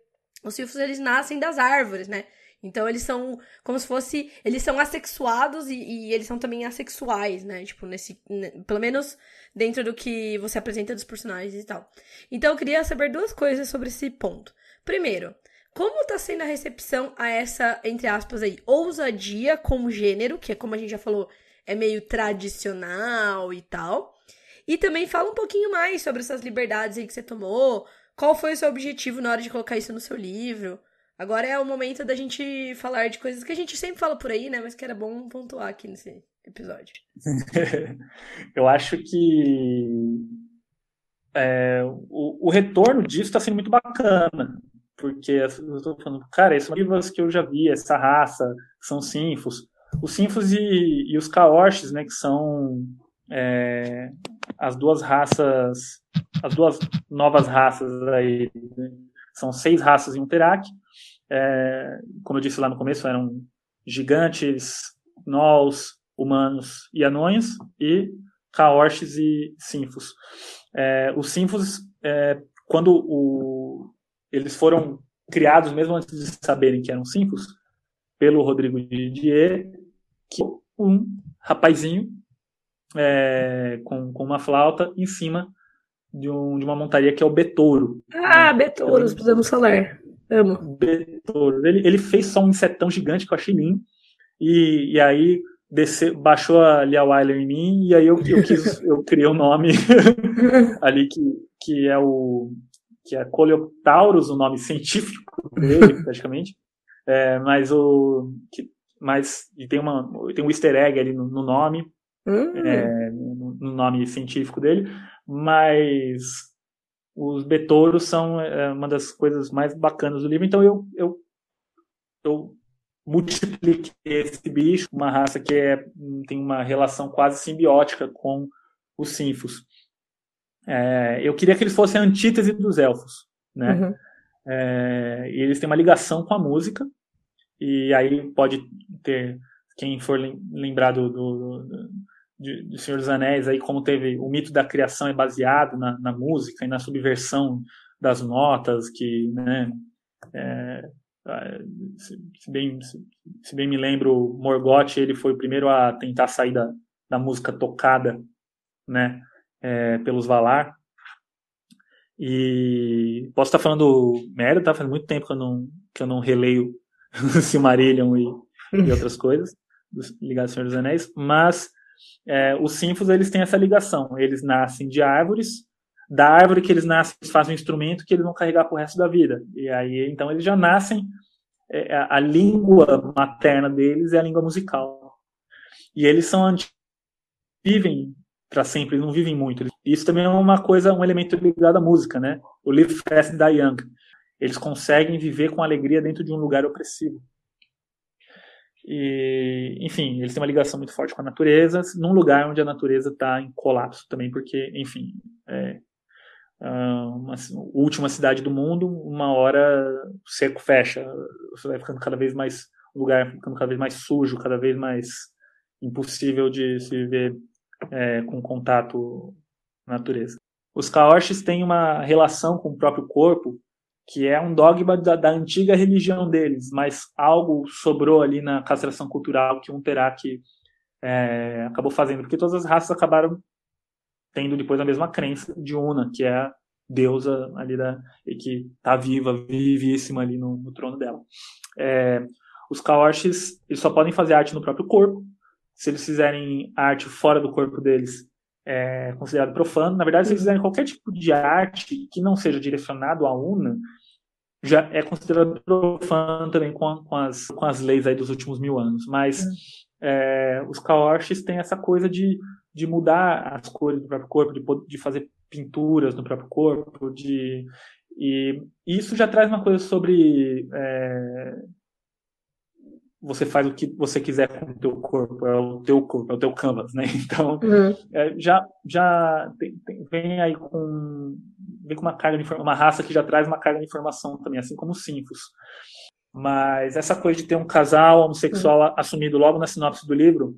os silfos eles nascem das árvores, né? Então eles são como se fosse. Eles são assexuados e, e eles são também assexuais, né? Tipo, nesse. Pelo menos dentro do que você apresenta dos personagens e tal. Então eu queria saber duas coisas sobre esse ponto. Primeiro, como tá sendo a recepção a essa, entre aspas, aí, ousadia como gênero, que é como a gente já falou, é meio tradicional e tal. E também fala um pouquinho mais sobre essas liberdades aí que você tomou. Qual foi o seu objetivo na hora de colocar isso no seu livro? Agora é o momento da gente falar de coisas que a gente sempre fala por aí, né? Mas que era bom pontuar aqui nesse episódio. Eu acho que é, o, o, retorno disso está sendo muito bacana. Porque eu estou falando, cara, esses livros que eu já vi, essa raça, são sinfos. Os sinfos e, e os caorches, né? Que são é, as duas raças, as duas novas raças aí. Né? São seis raças em um Terak é, como eu disse lá no começo, eram gigantes, gnolls, humanos e anões, e caorches e sinfos. É, os sinfos, é, quando o, eles foram criados, mesmo antes de saberem que eram sinfos, pelo Rodrigo Didier, que um rapazinho é, com, com uma flauta em cima de, um, de uma montaria que é o Betouro. Ah, né? Betouros, precisamos falar. Amo. Ele, ele fez só um insetão gigante que eu achei lindo. E, e aí desceu, baixou a Lia Wyler em mim, e aí eu, eu, quis, eu criei o um nome ali que, que é o que é Coleoptaurus, o nome científico dele, praticamente. É, mas o que, mas e tem uma tem um Easter egg ali no, no nome, hum. é, no, no, nome científico dele, mas os betouros são é, uma das coisas mais bacanas do livro. Então eu, eu, eu multipliquei esse bicho, uma raça que é, tem uma relação quase simbiótica com os sinfos. É, eu queria que eles fossem a antítese dos elfos, né? Uhum. É, e eles têm uma ligação com a música, e aí pode ter, quem for lembrado do, do, de, de Senhor dos Anéis, aí como teve o mito da criação é baseado na, na música e na subversão das notas, que, né, é, se, se, bem, se, se, bem me lembro, Morgoth ele foi o primeiro a tentar sair da, da música tocada, né, é, pelos Valar. E posso estar falando merda, tá? Faz muito tempo que eu não, que eu não releio Silmarillion e, e outras coisas ligadas ao Senhor dos Anéis, mas é, os sinfos eles têm essa ligação. Eles nascem de árvores, da árvore que eles nascem, eles fazem um instrumento que eles vão carregar para o resto da vida. E aí, então, eles já nascem, é, a língua materna deles é a língua musical. E eles são vivem para sempre, eles não vivem muito. Isso também é uma coisa, um elemento ligado à música, né? O Live Fast Die Young. Eles conseguem viver com alegria dentro de um lugar opressivo. E, enfim, eles têm uma ligação muito forte com a natureza, num lugar onde a natureza está em colapso também, porque, enfim, é uma última cidade do mundo, uma hora o seco fecha, você vai ficando cada vez mais, o lugar ficando cada vez mais sujo, cada vez mais impossível de se viver é, com contato com a natureza. Os Kaorshis têm uma relação com o próprio corpo que é um dogma da, da, antiga religião deles, mas algo sobrou ali na castração cultural que um terá que é, acabou fazendo, porque todas as raças acabaram tendo depois a mesma crença de Una, que é a deusa ali da e que está viva, vivíssima ali no, no trono dela. É, os Kaoshis, eles só podem fazer arte no próprio corpo. Se eles fizerem arte fora do corpo deles, é considerado profano. Na verdade, se eles fizerem qualquer tipo de arte que não seja direcionado a Una, já é considerado profano também com, com, as, com as leis aí dos últimos mil anos. Mas é, os Kaoshis têm essa coisa de, de mudar as cores do próprio corpo, de, de fazer pinturas no próprio corpo, de e isso já traz uma coisa sobre é, você faz o que você quiser com o teu corpo, é o teu corpo, é o teu canvas, né? Então, uhum. é, já, já tem, tem, vem aí com, vem com uma carga de uma raça que já traz uma carga de informação também, assim como os Sinfos. Mas essa coisa de ter um casal homossexual uhum. assumido logo na sinopse do livro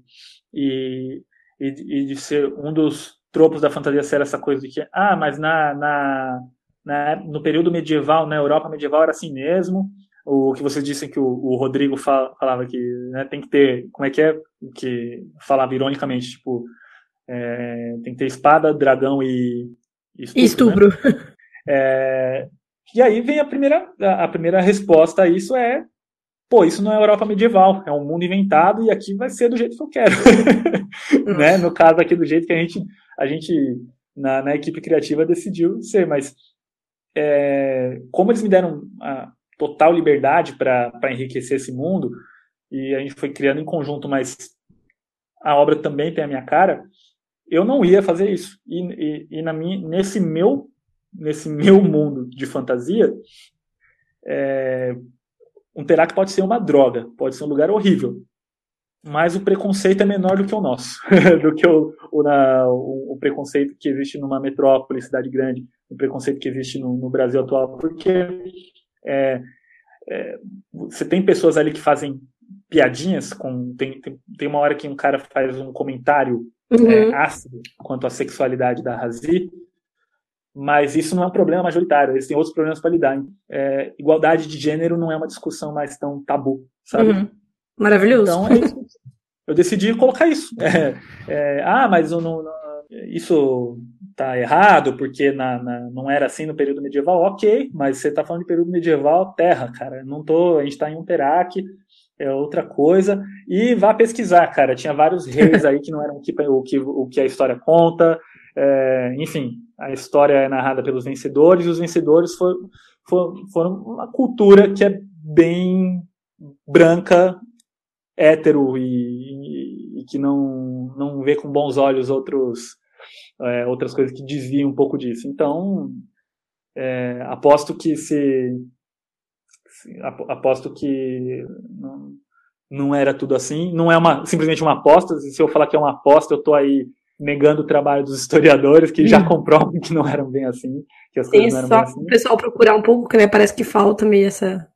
e, e, e, de ser um dos tropos da fantasia ser essa coisa de que, ah, mas na, na, na no período medieval, na Europa medieval era assim mesmo, o que vocês dizem que o, o Rodrigo fala, falava que né, tem que ter, como é que é, que falava ironicamente, tipo, é, tem que ter espada, dragão e, e estupro. Né? É, e aí vem a primeira, a primeira resposta a isso é, pô, isso não é Europa medieval, é um mundo inventado e aqui vai ser do jeito que eu quero. né? No caso aqui, do jeito que a gente, a gente na, na equipe criativa decidiu ser, mas é, como eles me deram a, total liberdade para enriquecer esse mundo, e a gente foi criando em conjunto, mas a obra também tem a minha cara, eu não ia fazer isso. E, e, e na minha, nesse meu nesse meu mundo de fantasia, é, um Terak pode ser uma droga, pode ser um lugar horrível, mas o preconceito é menor do que o nosso, do que o, o, na, o, o, preconceito que existe numa metrópole, cidade grande, o preconceito que existe no, no Brasil atual, porque é, é, você tem pessoas ali que fazem piadinhas com tem, tem, tem uma hora que um cara faz um comentário uhum. é, ácido quanto à sexualidade da Razi mas isso não é um problema majoritário eles têm outros problemas para lidar é, igualdade de gênero não é uma discussão mais tão tabu sabe? Uhum. maravilhoso. Então é eu decidi colocar isso. É, é, ah mas eu não, não isso tá errado porque na, na, não era assim no período medieval, ok, mas você tá falando de período medieval, terra, cara. Não tô, a gente tá em um Terak, é outra coisa. E vá pesquisar, cara. Tinha vários reis aí que não eram o que, o que, o que a história conta. É, enfim, a história é narrada pelos vencedores, e os vencedores foram, foram, foram uma cultura que é bem branca, hétero e, e, e que não, não vê com bons olhos outros é, outras coisas que desviam um pouco disso. Então, é, aposto que se, se aposto que não, não, era tudo assim. Não é uma simplesmente uma aposta. Se eu falar que é uma aposta, eu estou aí negando o trabalho dos historiadores que já hum. comprovam que não eram bem assim, que as coisas não eram só bem assim. O pessoal procurar um pouco, que né, parece que falta meio essa.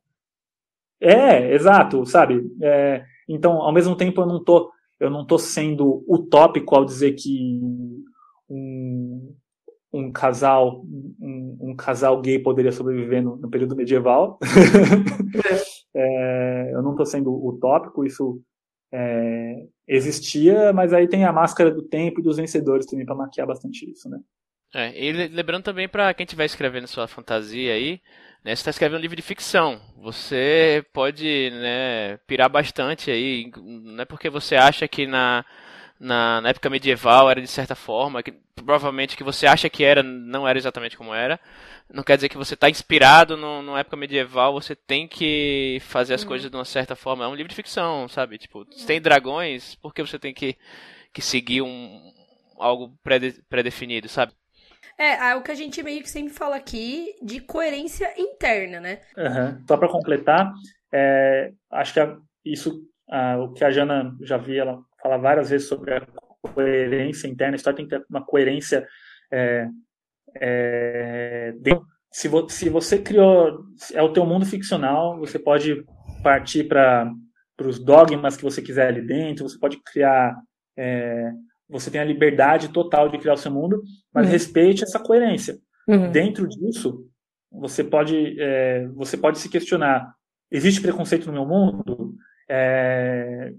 É, exato, sabe? É, então, ao mesmo tempo, eu não tô, eu não tô sendo utópico ao dizer que um, um casal um, um, casal gay poderia sobreviver no, no período medieval. é, eu não estou sendo utópico, isso é, existia, mas aí tem a máscara do tempo e dos vencedores também para maquiar bastante isso, né? É, e lembrando também para quem estiver escrevendo sua fantasia aí, né, você está escrevendo um livro de ficção, você pode né, pirar bastante aí, não é porque você acha que na na, na, época medieval era de certa forma, que provavelmente que você acha que era, não era exatamente como era. Não quer dizer que você está inspirado no, numa época medieval, você tem que fazer as uhum. coisas de uma certa forma. É um livro de ficção, sabe? Tipo, se tem dragões, por que você tem que, que seguir um, algo pré-definido, sabe? É, é o que a gente meio que sempre fala aqui de coerência interna, né? Uhum. Só para completar, é, acho que isso, ah, o que a Jana já vi ela fala várias vezes sobre a coerência interna, a história tem que ter uma coerência é, é, se, vo, se você criou, é o teu mundo ficcional, você pode partir para os dogmas que você quiser ali dentro, você pode criar, é, você tem a liberdade total de criar o seu mundo, mas uhum. respeite essa coerência. Uhum. Dentro disso, você pode, é, você pode se questionar: existe preconceito no meu mundo? É,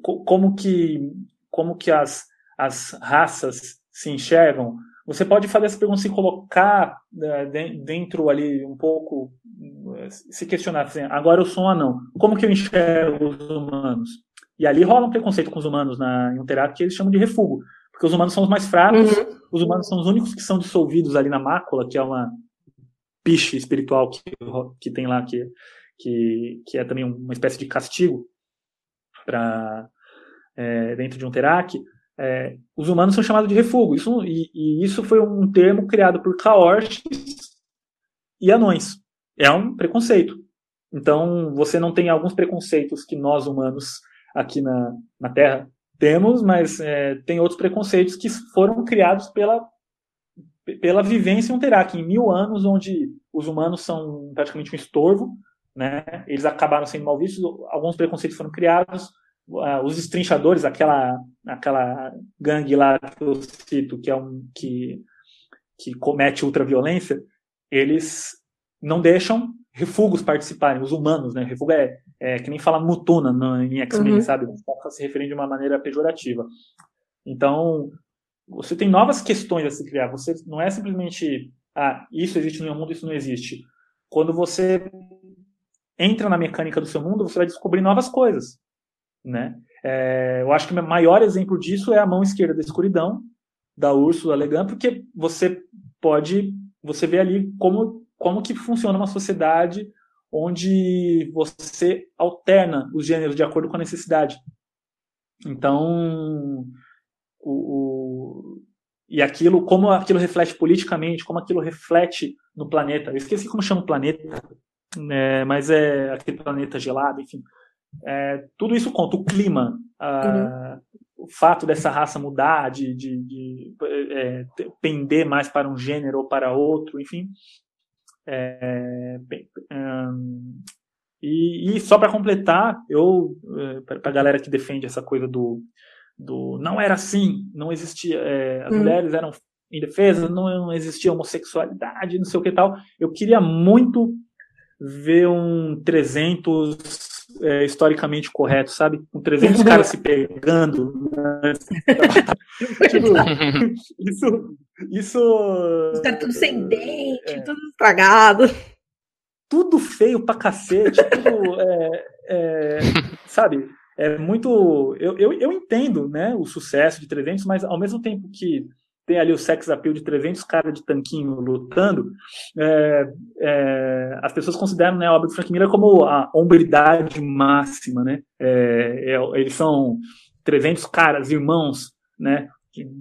como que, como que as, as raças se enxergam, você pode fazer essa pergunta se colocar né, dentro ali um pouco, se questionar, assim, agora eu sou um anão, como que eu enxergo os humanos? E ali rola um preconceito com os humanos na, em um teatro que eles chamam de refúgio, porque os humanos são os mais fracos, uhum. os humanos são os únicos que são dissolvidos ali na mácula, que é uma piche espiritual que, que tem lá, que, que, que é também uma espécie de castigo para é, dentro de um terac é, os humanos são chamados de refúgio. Isso, e, e, isso foi um termo criado por caortes e anões. É um preconceito. Então, você não tem alguns preconceitos que nós humanos aqui na, na Terra temos, mas é, tem outros preconceitos que foram criados pela, pela vivência em um Terak. Em mil anos, onde os humanos são praticamente um estorvo, né, eles acabaram sendo mal vistos, alguns preconceitos foram criados, uh, os estrinchadores, aquela, aquela gangue lá que eu cito, que é um que, que comete ultraviolência, eles não deixam refugos participarem, os humanos, né? Refúgio é, é que nem fala mutuna no, em X-Men, uhum. sabe? Se referindo de uma maneira pejorativa. Então, você tem novas questões a se criar. Você não é simplesmente, ah, isso existe no meu mundo, isso não existe. Quando você entra na mecânica do seu mundo, você vai descobrir novas coisas né? É, eu acho que o maior exemplo disso é a mão esquerda da escuridão, da Úrsula Le Guin, porque você pode, você vê ali como, como que funciona uma sociedade onde você alterna os gêneros de acordo com a necessidade. Então, o, o, e aquilo, como aquilo reflete politicamente, como aquilo reflete no planeta. Eu esqueci como chama o planeta, né, mas é aquele planeta gelado, enfim. É, tudo isso conta, o clima, a, uhum. o fato dessa raça mudar, de, de, de é, pender mais para um gênero ou para outro, enfim. É, bem, e, e, só para completar, eu, é, para a galera que defende essa coisa do, do não era assim, não existia, é, as uhum. mulheres eram em defesa, não, não existia homossexualidade, não sei o que tal, eu queria muito ver um 300 é, historicamente correto, sabe? Com 300 caras se pegando. Né? tipo, isso. isso Os caras tudo sem dente, é, tudo estragado. Tudo feio pra cacete, tudo. É, é, sabe? É muito. Eu, eu, eu entendo né, o sucesso de 300, mas ao mesmo tempo que tem ali o sex appeal de 300 caras de tanquinho lutando, é, é, as pessoas consideram né, a obra de Frank Miller como a hombridade máxima, né? É, é eles são 300 caras, irmãos, né?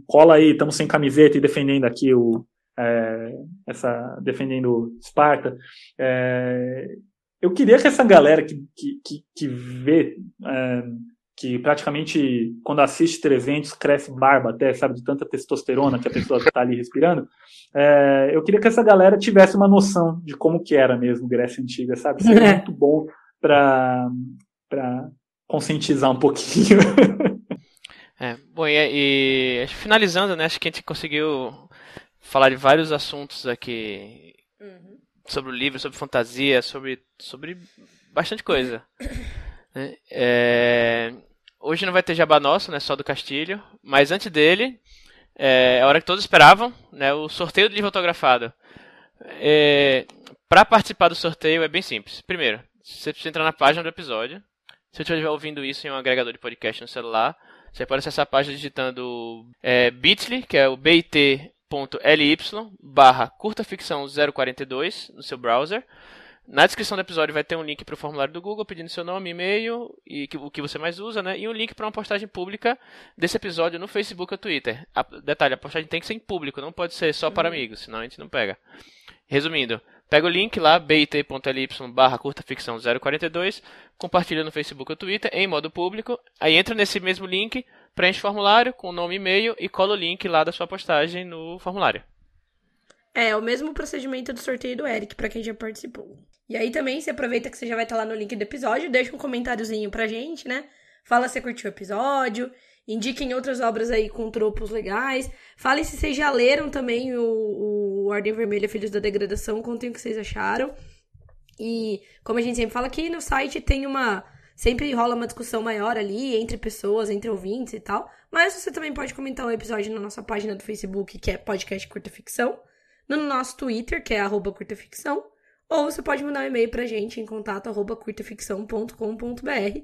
Cola aí, estamos sem camiseta e defendendo aqui o é, essa defendendo Esparta. É, eu queria que essa galera que, que, que, que vê que praticamente quando assiste 300 cresce barba até, sabe, de tanta testosterona que a pessoa está ali respirando. É, eu queria que essa galera tivesse uma noção de como que era mesmo Grécia Antiga, sabe? Seria é. muito bom para para conscientizar um pouquinho. É, bom, e, e, finalizando, né, acho que a gente conseguiu falar de vários assuntos aqui uhum. sobre o livro, sobre fantasia, sobre, sobre bastante coisa. Né? É, hoje não vai ter jabá nosso, né? Só do Castilho. Mas antes dele, é, é a hora que todos esperavam, né? O sorteio do livro autografado. É, para participar do sorteio é bem simples. Primeiro, você precisa entrar na página do episódio. Se você estiver ouvindo isso em um agregador de podcast no celular, você pode acessar a página digitando é, bit.ly, que é o bit.ly barra curta ficção 042 no seu browser. Na descrição do episódio vai ter um link para o formulário do Google pedindo seu nome, e-mail e o que você mais usa, né? E um link para uma postagem pública desse episódio no Facebook ou Twitter. A, detalhe, a postagem tem que ser em público, não pode ser só para uhum. amigos, senão a gente não pega. Resumindo, pega o link lá, bit.ly barra curta ficção 042, compartilha no Facebook ou Twitter em modo público, aí entra nesse mesmo link, preenche o formulário com nome e e-mail e cola o link lá da sua postagem no formulário. É, o mesmo procedimento do sorteio do Eric, para quem já participou. E aí também, você aproveita que você já vai estar lá no link do episódio, deixa um comentáriozinho pra gente, né? Fala se curtiu o episódio, indiquem outras obras aí com tropos legais. Falem se vocês já leram também o, o Ordem Vermelha Filhos da Degradação, contem o que vocês acharam. E, como a gente sempre fala aqui, no site tem uma Sempre rola uma discussão maior ali entre pessoas, entre ouvintes e tal. Mas você também pode comentar o um episódio na nossa página do Facebook, que é Podcast Curta Ficção, no nosso Twitter, que é arroba curtaficção, ou você pode mandar um e-mail pra gente em contato arroba curtaficção.com.br.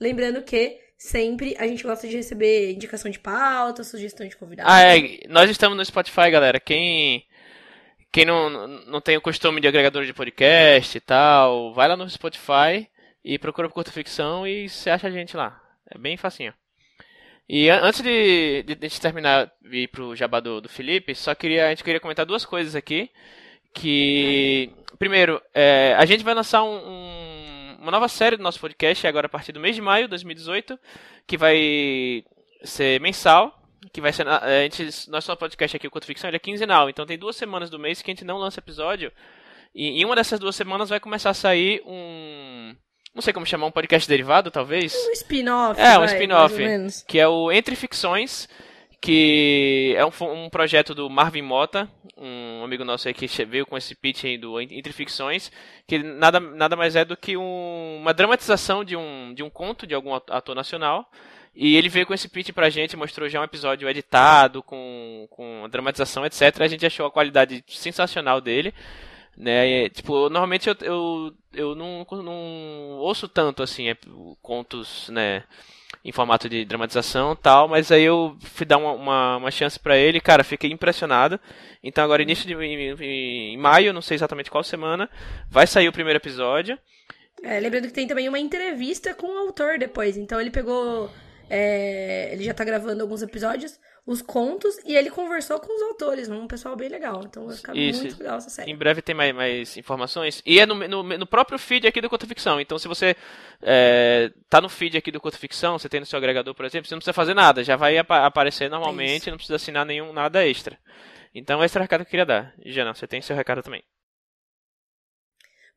Lembrando que sempre a gente gosta de receber indicação de pauta, sugestão de convidado. Ah, é. Nós estamos no Spotify, galera. Quem quem não, não tem o costume de agregador de podcast e tal, vai lá no Spotify e procura por curta ficção e você acha a gente lá. É bem facinho. E antes de, de, de terminar e ir pro jabá do, do Felipe, só queria a gente queria comentar duas coisas aqui. Que primeiro, é, a gente vai lançar um, um, uma nova série do nosso podcast agora a partir do mês de maio de 2018, que vai ser mensal que vai ser. A gente, nosso podcast aqui, o Conto Ficção, ele é quinzenal. Então tem duas semanas do mês que a gente não lança episódio. E em uma dessas duas semanas vai começar a sair um. Não sei como chamar, um podcast derivado, talvez? Um spin-off. É, um spin-off. Que é o Entre Ficções, que é um, um, projeto do Marvin Mota, um amigo nosso aí que veio com esse pitch aí do Entre Ficções, que nada, nada mais é do que um, uma dramatização de um, de um conto de algum ator nacional. E ele veio com esse pitch pra gente, mostrou já um episódio editado, com, com dramatização, etc. A gente achou a qualidade sensacional dele. Né? E, tipo, normalmente eu, eu, eu não, não ouço tanto assim é, contos né, em formato de dramatização tal, mas aí eu fui dar uma, uma, uma chance para ele, cara, fiquei impressionado. Então agora início de em, em, maio, não sei exatamente qual semana, vai sair o primeiro episódio. É, lembrando que tem também uma entrevista com o autor depois, então ele pegou é, ele já tá gravando alguns episódios, os contos, e ele conversou com os autores, um pessoal bem legal. Então vai ficar Isso. muito legal essa série. Em breve tem mais, mais informações. E é no, no, no, próprio feed aqui do Conto Ficção. Então se você é, tá no feed aqui do Conto Ficção, você tem no seu agregador, por exemplo, você não precisa fazer nada. Já vai ap aparecer normalmente, não precisa assinar nenhum nada extra. Então esse é o recado que eu queria dar. Jana, você tem seu recado também.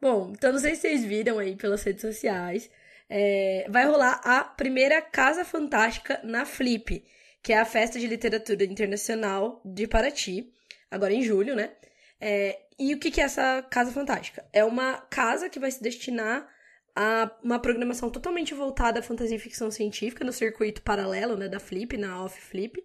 Bom, então não sei se vocês viram aí pelas redes sociais é, vai rolar a primeira Casa Fantástica na Flip, que é a festa de literatura internacional de Paraty, agora em julho, né? É, e o que, que é essa Casa Fantástica? É uma casa que vai se destinar a uma programação totalmente voltada à fantasia e ficção científica no circuito paralelo, né, da Flip, na Off Flip.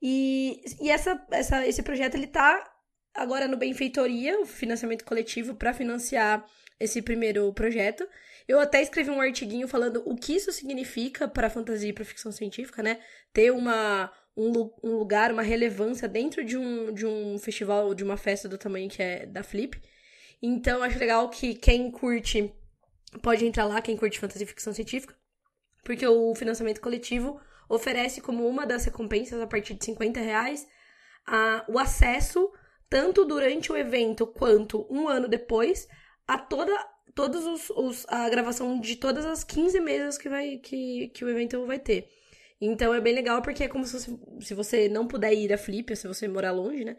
E, e essa, essa, esse projeto ele tá agora no Benfeitoria, o financiamento coletivo para financiar esse primeiro projeto. Eu até escrevi um artiguinho falando o que isso significa para fantasia e para ficção científica, né? Ter uma, um, um, lugar, uma relevância dentro de um, de um festival, de uma festa do tamanho que é da Flip. Então, acho legal que quem curte pode entrar lá, quem curte fantasia e ficção científica, porque o financiamento coletivo oferece como uma das recompensas, a partir de 50 reais, a, o acesso, tanto durante o evento quanto um ano depois, a toda todos os, os, a gravação de todas as 15 mesas que, vai, que, que o evento vai ter. Então é bem legal porque é como se você, se você não puder ir a Flip, se você morar longe, né?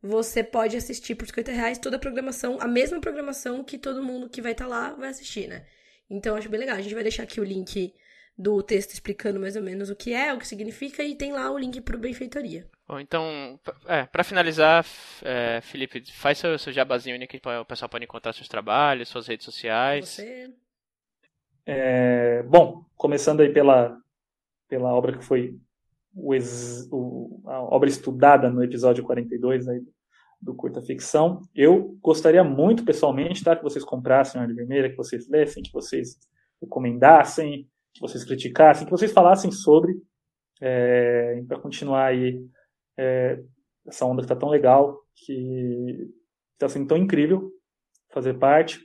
Você pode assistir por 50 reais toda a programação, a mesma programação que todo mundo que vai estar tá lá vai assistir, né? Então acho bem legal. A gente vai deixar aqui o link do texto explicando mais ou menos o que é, o que significa, e tem lá o link para o Benfeitoria. Bom, então, é, para finalizar, é, Felipe, faz seu, seu jabazinho que o pessoal pode encontrar seus trabalhos, suas redes sociais. Você. É, bom, começando aí pela, pela obra que foi o, ex, o, a obra estudada no episódio 42 aí do Curta Ficção. Eu gostaria muito, pessoalmente, tá, que vocês comprassem a Ordem Vermelha, que vocês lessem, que vocês recomendassem, que vocês criticassem, que vocês falassem sobre, é, para continuar aí é, essa onda que está tão legal, que está sendo tão incrível fazer parte.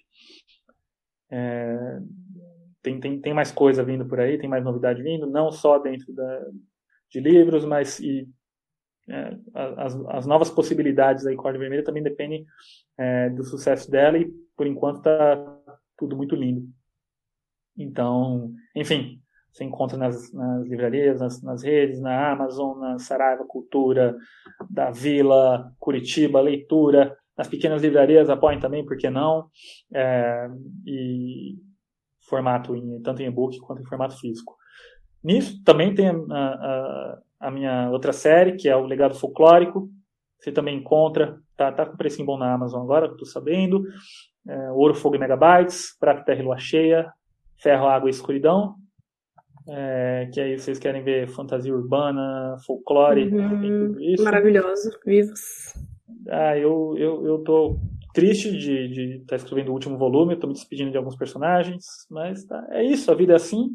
É, tem, tem, tem mais coisa vindo por aí, tem mais novidade vindo, não só dentro da, de livros, mas e, é, as, as novas possibilidades da Corda Vermelha também dependem é, do sucesso dela e, por enquanto, está tudo muito lindo. Então, enfim, você encontra nas, nas livrarias, nas, nas, redes, na Amazon, na Saraiva Cultura, da Vila, Curitiba, Leitura, nas pequenas livrarias, apoiem também, por que não? É, e formato em, tanto em e-book quanto em formato físico. Nisso também tem a, a, a, minha outra série, que é o Legado Folclórico. Você também encontra, tá, tá com preço bom na Amazon agora, estou sabendo. É, Ouro, Fogo e Megabytes, Prata, Terra e Lua Cheia, Ferro, Água e Escuridão. É, que aí vocês querem ver fantasia urbana, folclore, uhum, isso. Maravilhoso, vivos. Ah, eu, eu, eu tô triste de estar tá escrevendo o último volume, estou me despedindo de alguns personagens, mas tá, é isso, a vida é assim.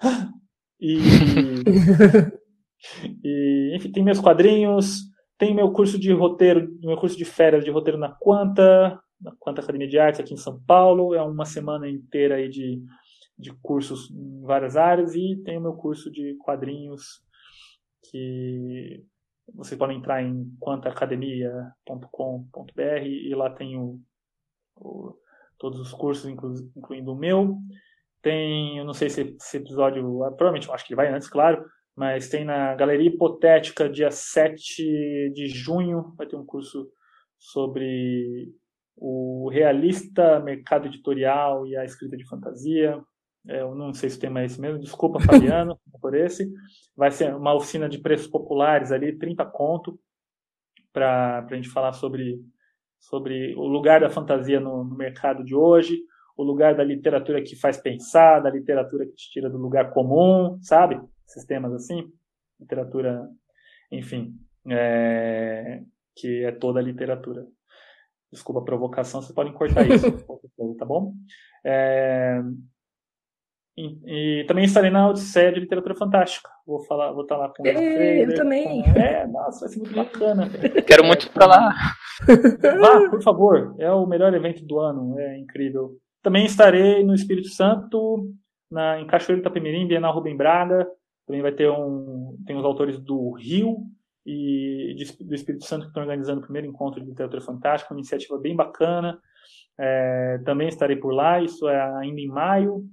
E, e, enfim, tem meus quadrinhos, tem meu curso de roteiro, meu curso de férias de roteiro na Quanta, na Quanta Academia de Artes aqui em São Paulo, é uma semana inteira aí de de cursos em várias áreas e tem o meu curso de quadrinhos que vocês podem entrar em quantaacademia.com.br e lá tem o, o, todos os cursos, inclu, incluindo o meu. Tem, eu não sei se esse episódio, provavelmente acho que vai antes, claro, mas tem na Galeria Hipotética, dia 7 de junho, vai ter um curso sobre o realista, mercado editorial e a escrita de fantasia. É, eu não sei se o tema é esse mesmo, desculpa, Fabiano, por esse. Vai ser uma oficina de preços populares ali, 30 conto, para a gente falar sobre, sobre o lugar da fantasia no, no, mercado de hoje, o lugar da literatura que faz pensar, da literatura que te tira do lugar comum, sabe? Sistemas assim. Literatura, enfim, é, que é toda a literatura. Desculpa a provocação, vocês podem cortar isso, tá bom? É, e, e, também estarei na Odisseia de Literatura Fantástica. Vou falar, vou estar lá com o Freire, Eu também. Com... É, nossa, vai ser muito bacana. Quero muito ficar lá. Vá, por favor. É o melhor evento do ano. É incrível. Também estarei no Espírito Santo, na, em Cachoeiro Itapemirim, Bienal Rubem Braga. Também vai ter um. Tem os autores do Rio e de, do Espírito Santo que estão organizando o primeiro encontro de literatura fantástica, uma iniciativa bem bacana. É, também estarei por lá, isso é ainda em maio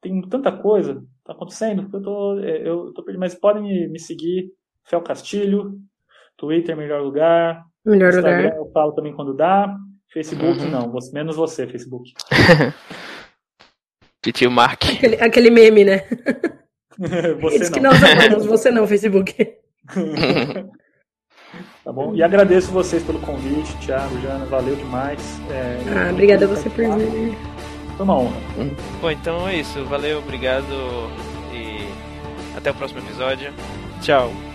tem tanta coisa tá acontecendo, eu tô, é, eu tô perdido, mas podem me, me seguir, Fel Castilho, Twitter, melhor lugar, melhor Instagram, lugar. eu falo também quando dá, Facebook uhum. não, você, menos você, Facebook. Titio Mark. Aquele, aquele meme, né? você não. Que nós você não, Facebook. tá bom? E agradeço vocês pelo convite, Thiago, Jana, valeu demais. É, ah, obrigada a você por vir. Honra. Bom, então é isso. Valeu, obrigado e até o próximo episódio. Tchau.